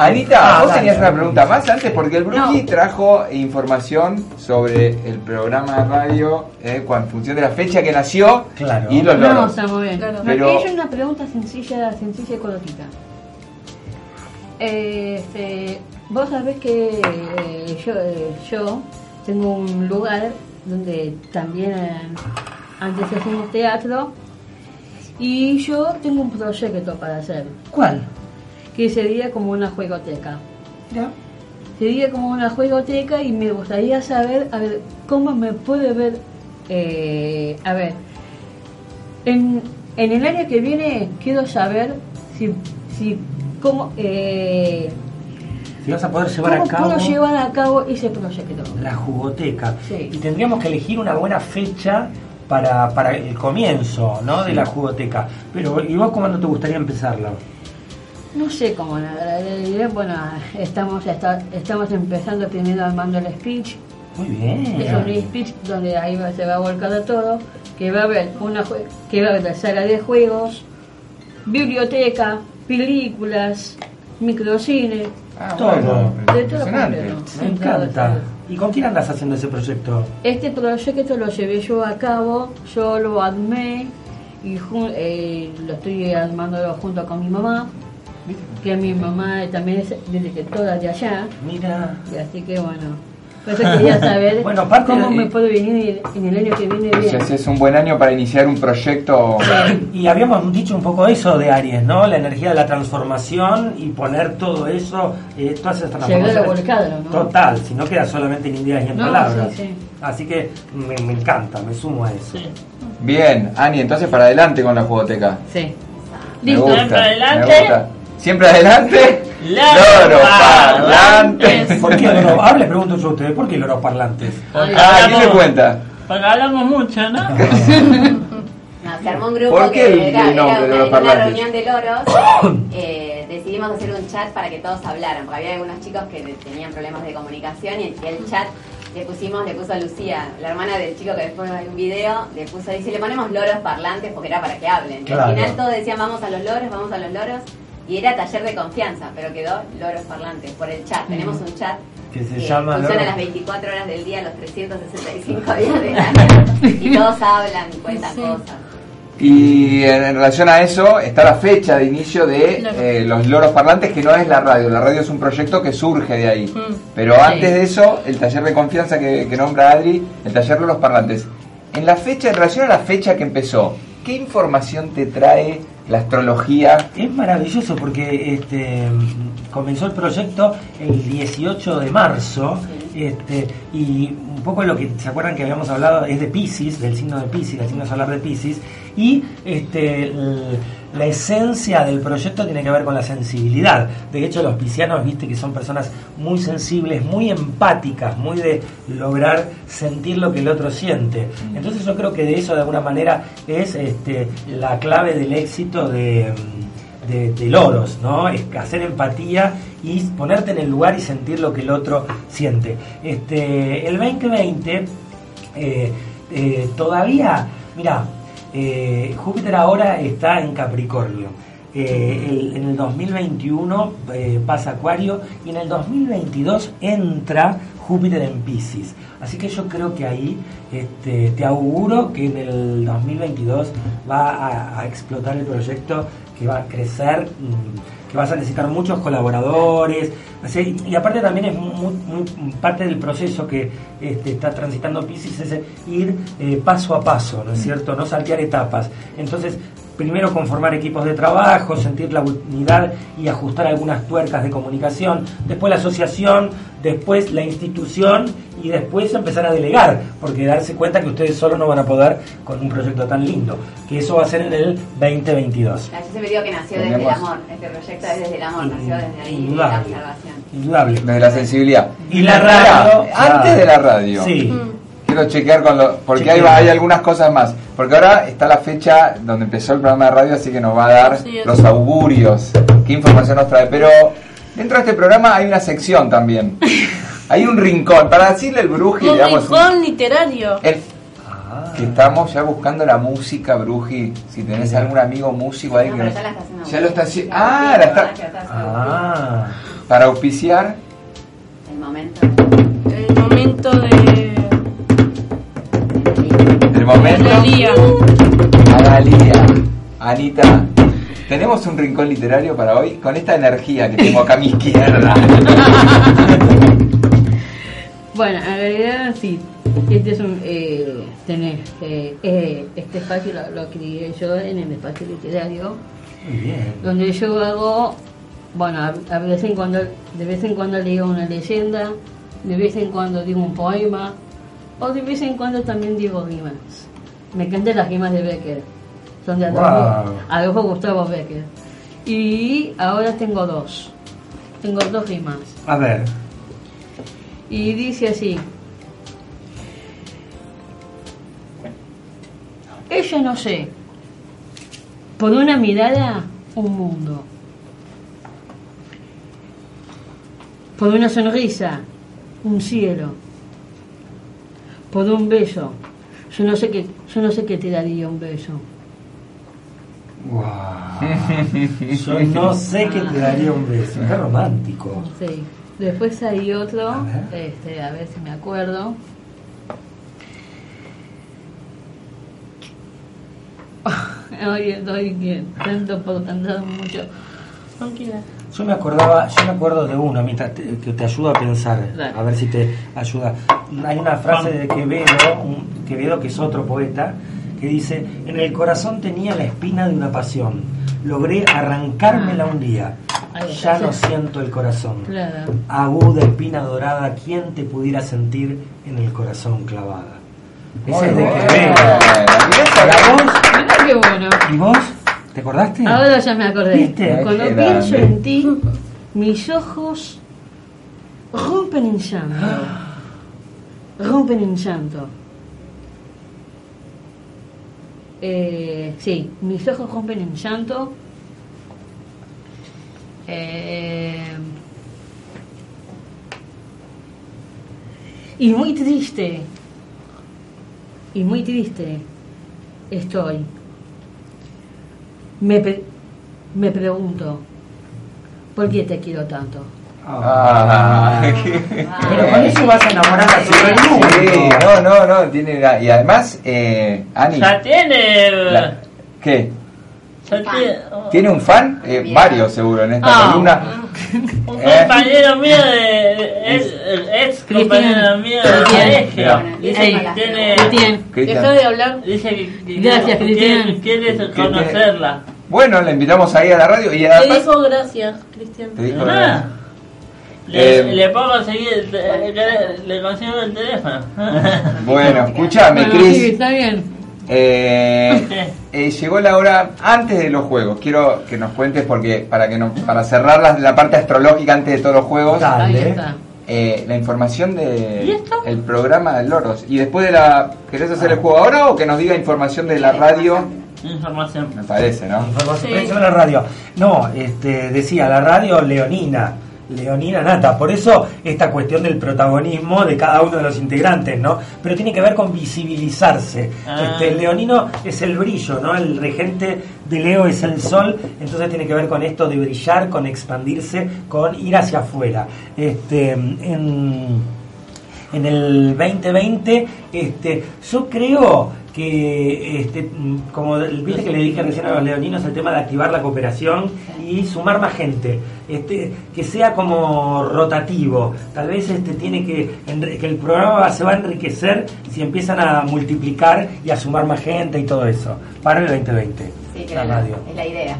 Anita, Ah, vos tenías una pregunta más antes porque el Bruji No. trajo información sobre el programa de radio eh, en función de la fecha que nació Claro. y los No, logros. está muy bien. Claro. Pero- Aquí hay una pregunta sencilla, sencilla y cortita. Eh, Este, vos sabés que eh, yo, eh, yo tengo un lugar donde también eh, antes hacíamos teatro y yo tengo un proyecto para hacer, ¿Cuál? que sería como una juegoteca. Sería como una juegoteca y me gustaría saber, a ver, cómo me puede ver, a ver, en, en el año que viene quiero saber si, si cómo, eh, Si vas a poder llevar a cómo cabo puedo llevar a cabo ese proyecto. la jugoteca. Sí. Y tendríamos que elegir una buena fecha para, para el comienzo ¿no? de la jugoteca. Pero, ¿y vos cómo no te gustaría empezarlo? No sé cómo, la diré, bueno, estamos, está- estamos empezando primero armando el speech, Muy bien. Es un speech donde ahí va- se va a volcar a todo, que va a haber una jue- que va a haber sala de juegos, biblioteca, películas, microcine, Ah, Todo. bueno, de todo impresionante. completo. Me encanta. ¿Y con quién andas haciendo ese proyecto? Este proyecto lo llevé yo a cabo, yo lo armé y eh, lo estoy armando junto con mi mamá, que mi mamá también es desde que toda de allá, Mira. y así que bueno, Por eso quería saber Bueno, aparte cómo de- me puedo venir en el año que viene bien. ese es un buen año para iniciar un proyecto. Y habíamos dicho un poco eso de Aries, ¿no? La energía de la transformación y poner todo eso, eh, todas esas transformaciones. volcado, ¿no? Total, si no queda solamente en ideas y en No, palabras. sí, sí. Así que me, me encanta, me sumo a eso. Sí. Bien, Ani, entonces para adelante con la jugoteca. Sí. Me Listo. gusta, Siempre adelante. me gusta. Siempre adelante. Loro Loro parlantes. ¿Por qué loro? Les pregunto yo a ustedes, ¿por qué loros parlantes? Ah, ¿quién le cuenta? Porque hablamos mucho, ¿no? No, se armó un grupo ¿Por qué que el- era, el nombre era una, reunión de loros. eh, decidimos hacer un chat para que todos hablaran, porque había algunos chicos que tenían problemas de comunicación y el, chat le pusimos, le puso a Lucía, la hermana del chico que después hay un video, le puso, dice, le ponemos loros parlantes porque era para que hablen. Claro. al final todos decían, vamos a los loros, vamos a los loros. Y era taller de confianza, pero quedó loros parlantes por el chat. Tenemos un chat Que se que llama funciona Loro- las 24 horas del día, los 365 días del año. Y todos hablan y cuentan Sí. cosas. Y en, en relación a eso está la fecha de inicio de eh, los loros parlantes, que no es la radio. La radio es un proyecto que surge de ahí. Mm. Pero antes de eso, el taller de confianza que, que nombra Adri, el taller loros parlantes. En la fecha, en relación a la fecha que empezó, ¿qué información te trae la astrología? Es maravilloso porque este comenzó el proyecto el 18 de marzo este, y un poco lo que se acuerdan que habíamos hablado es de Pisces, del signo de Pisces, del signo solar de Pisces y este el- la esencia del proyecto tiene que ver con la sensibilidad. De hecho, los piscianos, viste que son personas muy sensibles, muy empáticas, muy de lograr sentir lo que el otro siente. Entonces yo creo que de eso de alguna manera es este, la clave del éxito de, de, de Loros, ¿no? Es hacer empatía y ponerte en el lugar y sentir lo que el otro siente. Este, el 2020 eh, eh, todavía, mira, eh, Júpiter ahora está en Capricornio. Eh, el- en el 2021 eh, pasa Acuario y en el 2022 entra Júpiter en Pisces. Así que yo creo que ahí este, te auguro que en el 2022 va a, a explotar el proyecto, que va a crecer, mm, que vas a necesitar muchos colaboradores. Así, y aparte también es muy, muy- parte del proceso que este, está transitando Pisces es ir eh, paso a paso, ¿no es cierto? No saltear etapas. Entonces, primero conformar equipos de trabajo, sentir la unidad y ajustar algunas tuercas de comunicación, después la asociación, después la institución y después empezar a delegar, porque darse cuenta que ustedes solo no van a poder con un proyecto tan lindo, que eso va a ser en el 2022. Yo siempre digo que nació desde el amor. Este proyecto es desde el amor, nació desde ahí, de la Indudable. observación. Indudable. Desde la sensibilidad. Y la radio, Antes de la radio. Sí. Quiero chequear con lo, porque Chequea. ahí va, hay algunas cosas más. Porque ahora está la fecha donde empezó el programa de radio, así que nos va a dar Sí, es. los augurios, qué información nos trae. Pero dentro de este programa hay una sección también. Hay un rincón. Para decirle el bruji, Un le damos un- rincón literario. el- Ah. que estamos ya buscando la música, bruji. Si tenés algún amigo músico ahí No, que pero nos- ya la está haciendo. ya lo está haciendo. Ah, la está. Ah. Para Para auspiciar. el momento. El momento de. Momento. del día. Analia, Anita, tenemos un rincón literario para hoy con esta energía que tengo acá a mi izquierda. Bueno, en realidad sí. Este es un. Eh, tenés, eh, eh, este espacio lo, lo creé yo en el espacio literario, Muy bien. donde yo hago. Bueno, a, a vez en cuando, de vez en cuando leo una leyenda, de vez en cuando digo un poema, o de vez en cuando también digo rimas. Me encantan las rimas de Becker. Son de Adolfo, Wow. Adolfo Gustavo Becker. Y ahora tengo dos. Tengo dos rimas. A ver. Y dice así. Ella no sé. Por una mirada, un mundo. Por una sonrisa, un cielo. Por un beso. Yo no sé qué, yo no sé qué te daría un beso. Wow. Yo no sé qué te daría un beso. Qué romántico. Sí. Después hay otro, A ver. este, a ver si me acuerdo. Estoy que tanto por cantar mucho. Tranquila. Yo me acordaba, yo me acuerdo de uno mientras te- que te ayuda a pensar, Dale. a ver si te ayuda. Hay una frase de Quevedo, un- Quevedo que es otro poeta, que dice, en el corazón tenía la espina de una pasión, logré arrancármela un día, ya no siento el corazón. Claro. Aguda espina dorada, ¿quién te pudiera sentir en el corazón clavada? Ese es de Quevedo. ¿Y vos? ¿Te acordaste? Ahora ya me acordé. ¿Viste? Cuando pienso grande. en ti, mis ojos rompen en llanto. Rompen en llanto. Eh, sí, mis ojos rompen en llanto. Eh, y muy triste. Y muy triste estoy. Me, pre- me pregunto, ¿por qué te quiero tanto? Ah, qué- Pero con eso vas a enamorar a todo el mundo. Sí, no, no, no, tiene la- y además, eh, Ani, Ya tiene. la- ¿qué? ya tiene ¿Tiene un fan? Eh, varios seguro en esta Ah. columna. Un Eh. compañero mío de. ex, ex compañero mío de colegio. Dice que tiene. Deja de hablar. Dice que, Gracias, Cristian. quiere, quiere tiene? conocerla. Bueno, la invitamos ahí a la radio y Te además dijo gracias, Cristian. te dijo Ah. Le, Eh, le puedo conseguir, el te- le, le consigo el teléfono. Bueno, escúchame, Bueno, sí, Cris. está bien. Eh, eh, llegó la hora antes de los juegos. Quiero que nos cuentes porque para que no, para cerrar la, la parte astrológica antes de todos los juegos, Dale. Eh, la información ¿Y de el programa de Loros. Y después de la ¿querés hacer el juego ahora o que nos diga información de la radio? Información. Me parece, ¿no? Información Sí. en la radio. No, este, decía, la radio leonina. Leonina Nata, por eso esta cuestión del protagonismo de cada uno de los integrantes, ¿no? Pero tiene que ver con visibilizarse. Ah. Este, el leonino es el brillo, ¿no? El regente de Leo es el sol, entonces tiene que ver con esto de brillar, con expandirse, con ir hacia afuera. Este, en, en el 2020, este, yo creo que, este, mm, como viste que le dije recién a los leoninos, el tema de activar la cooperación y sumar más gente, este, que sea como rotativo. Tal vez este tiene que, que el programa se va a enriquecer si empiezan a multiplicar y a sumar más gente y todo eso para el 2020. Sí, la la- radio. es la idea.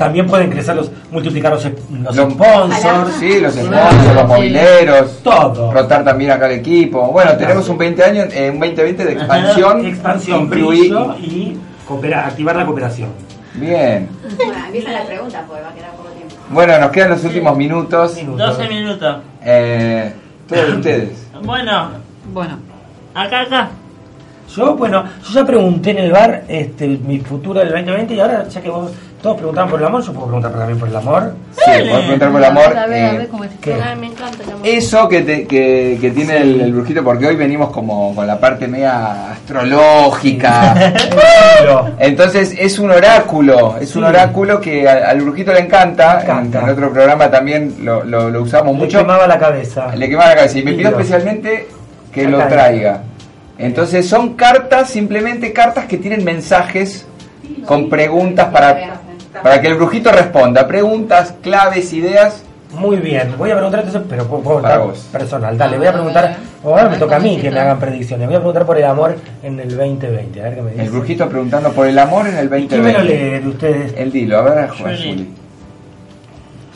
También pueden crecer los, multiplicar los, los Los- sponsors, Sí, los sponsors, los mobileros, todo. rotar también acá el equipo. Bueno, tenemos un 20 años, eh, un 2020 de expansión. Expansión, brillo y coopera- activar la cooperación. Bien. Bueno, empiezan las preguntas porque va a quedar poco tiempo. Bueno, nos quedan los últimos minutos. Minutos. 12 minutos. Eh, todos ustedes. Bueno, Bueno, acá, acá. Yo, bueno, yo ya pregunté en el bar este, mi futuro del 2020 y ahora, ya que vos todos preguntaban por el amor, yo puedo preguntar también por el amor. Sí, a preguntar por el amor. a ver, a eh, ver cómo es. ¿Qué? Ay, me encanta el amor. Eso que, te- que, que tiene el, el brujito, porque hoy venimos como con la parte media astrológica. Entonces es un oráculo, es un oráculo que al, al brujito le encanta. Le encanta. En, en otro programa también lo, lo- lo usamos mucho. quemaba la cabeza. Le quemaba la cabeza y me pidió Pido. especialmente que Acá. lo traiga. Entonces son cartas, simplemente cartas que tienen mensajes con preguntas para, para que el brujito responda. Preguntas, claves, ideas. Muy bien, voy a preguntar entonces, pero puedo, personal. Dale, voy a preguntar, ahora me toca a mí que me hagan predicciones. Voy a preguntar por el amor en el 2020, a ver qué me dice. El brujito preguntando por el amor en el ¿Y ¿Quién me lo 2020. lee de ustedes? El dilo, a ver, Juan Juli.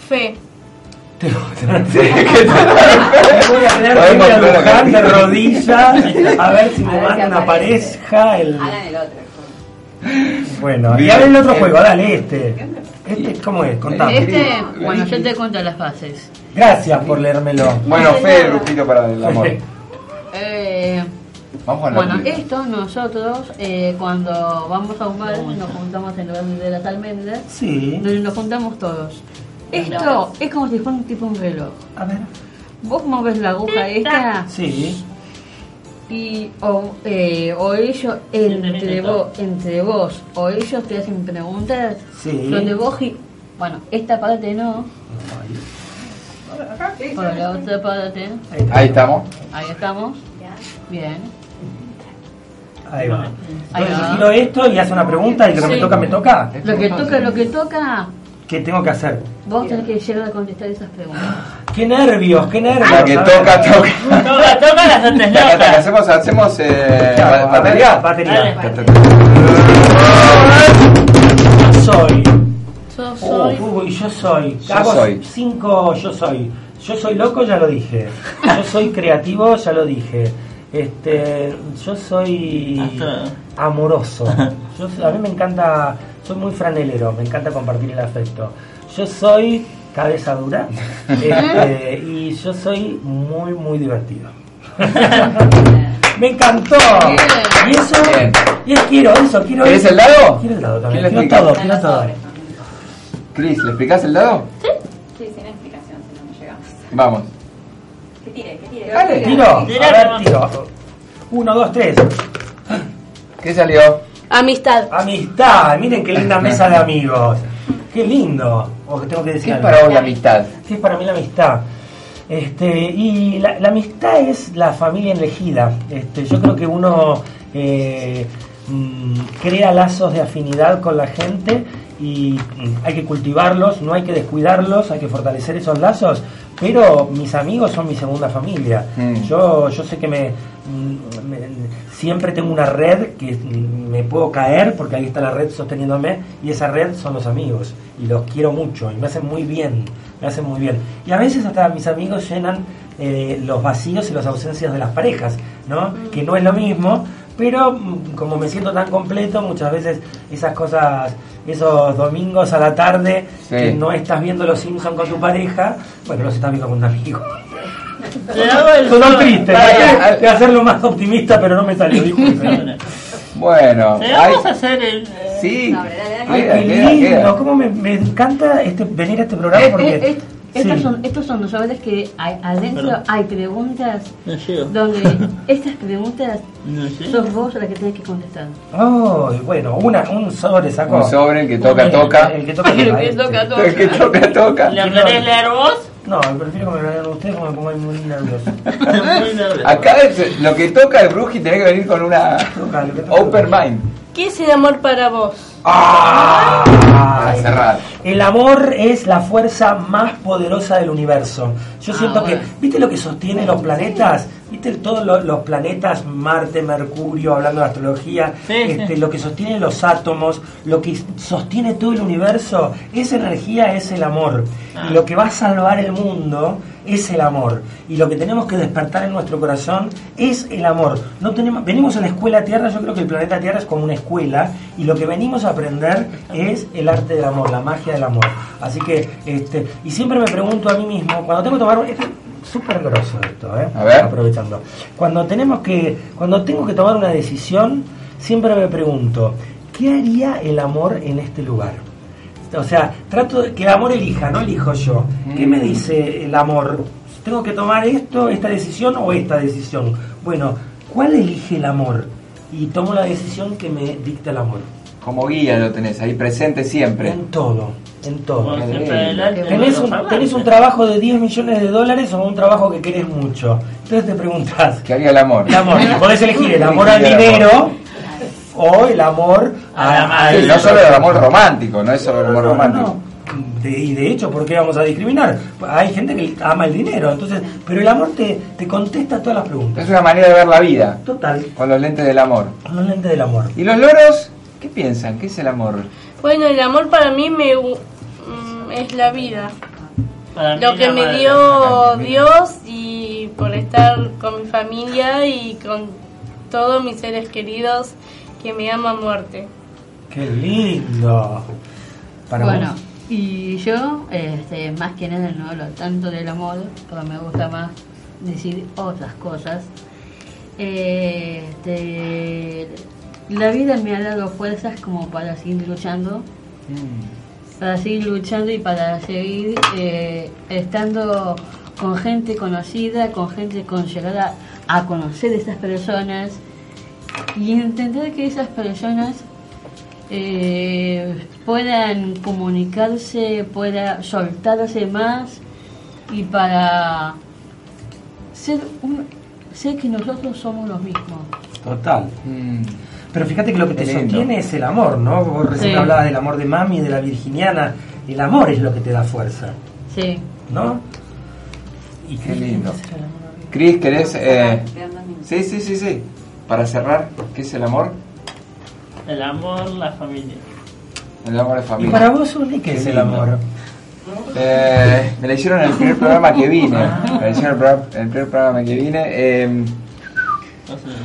Fe. Te. Me voy a tener que ir a de rodillas a ver si me ver si manda una pareja. El... Hagan el otro. Bueno, y Bien. a ver el otro Eh, juego, dale este. Este, ¿cómo es? Contame. Este, bueno, yo te cuento las fases. Gracias por leérmelo. Bueno, fe, el brujito para el amor. Eh, Vamos con la bueno, esto nosotros eh, cuando vamos a un bar nos juntamos en lugar de las almendras, Sí. nos, nos juntamos todos. Esto es como si fuera un tipo un reloj. A ver. Vos movés la aguja esta Sí. Y o, eh, o ellos entre vos, entre vos o ellos te hacen preguntas Sí. donde vos gi- bueno esta parte no por la otra parte Ahí estamos. ahí estamos bien Ahí va. Ahí Entonces va. giro esto y hace una pregunta y lo que me Sí. toca, me toca. lo que toca lo que toca ¿Qué tengo que hacer? Vos tenés que llegar a contestar esas preguntas. ¡Qué nervios, qué nervios! La que toca, toca. Toca, toca las taca, locas. Hacemos, hacemos eh, Claro, batería. Batería. Yo soy. Yo soy. Uy, yo soy. Yo Hago soy. cinco yo soy. Yo soy loco, ya lo dije. Yo soy creativo, ya lo dije. Este, yo soy amoroso. Yo, soy- a mí me encanta, soy muy franelero, me encanta compartir el afecto. Yo soy cabeza dura este, y yo soy muy, muy divertido. me encantó. Y eso, Bien. y es- quiero eso, quiero ¿Querés eso. el dado? Quiero el dado también, ¿Quién le quiero todo, quiero todo. Cris, ¿le explicás el dado? Sí, sin explicación, si no, no llegamos. Vamos. Que tire, que tire. Dale. Tiro, a ver, tiro. Uno, dos, tres. ¿Qué salió? Amistad. Amistad, miren qué linda mesa de amigos. Qué lindo. O que tengo que ¿Qué decir es algo. para vos la amistad? ¿Qué es para mí la amistad? Este, y la, la amistad es la familia elegida. Este, yo creo que uno eh, mm, crea lazos de afinidad con la gente y mm, hay que cultivarlos, no hay que descuidarlos, hay que fortalecer esos lazos. Pero mis amigos son mi segunda familia. Mm. Yo, yo sé que me- siempre tengo una red que mm, me puedo caer porque ahí está la red sosteniéndome y esa red son los amigos y los quiero mucho y me hacen muy bien, me hacen muy bien. Y a veces hasta mis amigos llenan eh, los vacíos y las ausencias de las parejas, ¿no? Que no es lo mismo, pero mm, como me siento tan completo, muchas veces esas cosas, esos domingos a la tarde Sí. que no estás viendo los Simpsons con tu pareja, bueno, los estás viendo con un amigo. Sonó triste, traté de hacerlo más optimista, pero no me salió, disculpen. Bueno, hay- vamos a hacer el. eh, sí, No. Ay, queda, lindo, queda. cómo me, me encanta este, venir a este programa Eh, porque... eh, estos, Sí. son, estos son los sobres que hay, adentro hay preguntas No donde estas preguntas No sos vos la que tenés que contestar. Oh, bueno, una, un sobre sacó. Un sobre, el que toca, toca. El, que toca, El que toca, toca. El que toca, toca. ¿Lo querés leer vos? No, prefiero que me lo lean ustedes como me pongo muy nervioso. Muy nervioso. Acá es- lo que toca el Bruji tiene que venir con una Toca, lo que toca. open mind. ¿Qué es el amor para vos? ¡Ah! Para cerrar. El amor es la fuerza más poderosa del universo. Yo Ah, siento bueno. que, ¿viste lo que sostiene los planetas? ¿Viste todos lo- los planetas, Marte, Mercurio, hablando de astrología? Sí, este, sí. Lo que sostiene los átomos, lo que sostiene todo el universo, esa energía es el amor. Ah. Y lo que va a salvar el mundo es el amor. Y lo que tenemos que despertar en nuestro corazón es el amor. No tenemos, venimos a la escuela Tierra, yo creo que el planeta Tierra es como una escuela, y lo que venimos a aprender es el arte del amor, la magia del amor. Así que, este, y siempre me pregunto a mí mismo, cuando tengo que tomar un- esto es súper grosso esto, ¿eh? A ver. aprovechando. Cuando tenemos que, cuando tengo que tomar una decisión, siempre me pregunto, ¿qué haría el amor en este lugar? O sea, trato de que el amor elija, no elijo yo. ¿Qué me dice el amor? ¿Tengo que tomar esto, esta decisión o esta decisión? Bueno, ¿cuál elige el amor? Y tomo la decisión que me dicta el amor. Como guía lo tenés ahí presente siempre. En todo, en todo. Vos siempre adelante. ¿Tenés un, tenés un trabajo de 10 millones de dólares o un trabajo que querés mucho? Entonces te preguntás, ¿Qué haría el amor? el amor, podés elegir el amor al dinero o el amor A la a, madre. Sí, no solo el amor romántico, no es solo el amor No, no, romántico. De- y de hecho, ¿por qué vamos a discriminar? Hay gente que ama el dinero, entonces, pero el amor te, te contesta todas las preguntas. Es una manera de ver la vida, Total, con los lentes del amor. con los lentes del amor. ¿Y los loros? ¿Qué piensan? ¿Qué es el amor? Bueno, el amor para mí me, mm, es la vida. Para mí Lo que me dio Dios y por estar con mi familia y con todos mis seres queridos que me aman a muerte. ¡Qué lindo! Para bueno, vos. y yo, este, más que nada, no hablo tanto del amor, pero me gusta más decir otras cosas. Eh, Este, la vida me ha dado fuerzas como para seguir luchando, para seguir luchando y para seguir eh, estando con gente conocida, con gente con llegada a conocer a esas personas y entender que esas personas eh, puedan comunicarse, pueda soltarse más y para ser un, ser que nosotros somos los mismos. Total. Mm. Pero fíjate que lo que te lindo. sostiene es el amor, ¿no? Vos recién Sí. hablabas del amor de mami, de la virginiana. el amor es lo que te da fuerza, Sí. ¿no? Y Qué lindo. Cris, ¿querés...? Eh... Sí, sí, sí, sí. Para cerrar, ¿qué es el amor? El amor, la familia. El amor de Y familia. para vos, Uli, ¿qué Qué es el amor? Eh, me la hicieron en el primer programa que vine. Me la hicieron el, el primer programa que vine. Eh,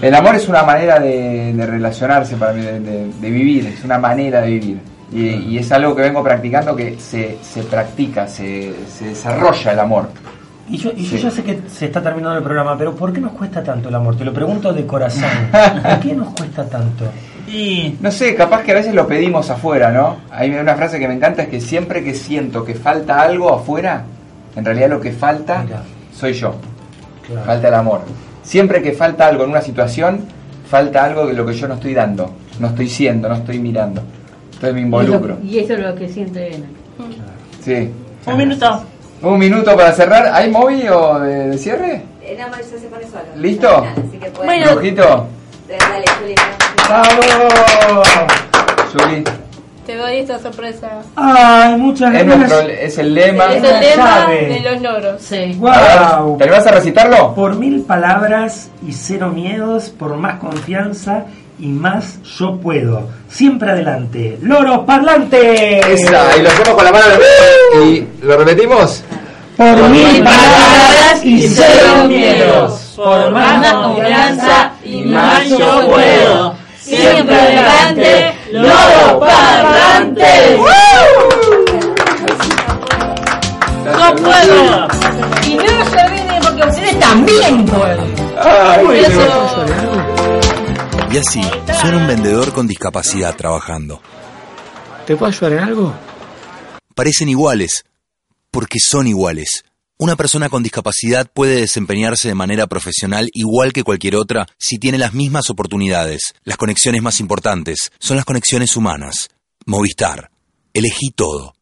el amor es una manera de, de relacionarse para mí, de, de- de vivir, es una manera de vivir. Y, y es algo que vengo practicando que se, se practica, se, se desarrolla el amor. Y yo, y yo Sí. ya sé que se está terminando el programa, pero ¿por qué nos cuesta tanto el amor? Te lo pregunto de corazón. ¿Por qué nos cuesta tanto? Y No sé, capaz que a veces lo pedimos afuera, ¿no? Hay una frase que me encanta, es que siempre que siento que falta algo afuera, en realidad lo que falta Mira. soy yo. Claro. Falta el amor. Siempre que falta algo en una situación, falta algo de lo que yo no estoy dando, no estoy siendo, no estoy mirando. Entonces me Y, involucro. y eso es lo que siente él. Sí. un minuto. Un minuto para cerrar. ¿Hay móvil o de, de cierre? Eh, no, Mario se pone solo. ¿Listo? Final, Así que pueden- Bueno. Dale, Juli. ¡Vamos! Juli. Te doy esta sorpresa. ¡Ay, muchas Es, gracias! nuestro, es el lema. Es Una el lema llave. de los logros. Sí. ¡Wow! ¿Te animás a recitarlo? Por mil palabras y cero miedos, por más confianza y más yo puedo. Siempre adelante. ¡Loro parlante! Esa, y lo hacemos con la mano de... Y lo repetimos. Por mil palabras y cero miedos. Por más confianza y más yo puedo. Siempre adelante, loro parlante. ¡No puedo! Y no se olviden porque ustedes también pueden. Ay, ¿Te qué puedo ayudar en algo? Y así, suena un vendedor con discapacidad trabajando. ¿Te puedo ayudar en algo? Parecen iguales, porque son iguales. Una persona con discapacidad puede desempeñarse de manera profesional igual que cualquier otra si tiene las mismas oportunidades. Las conexiones más importantes son las conexiones humanas. Movistar. Elegí todo.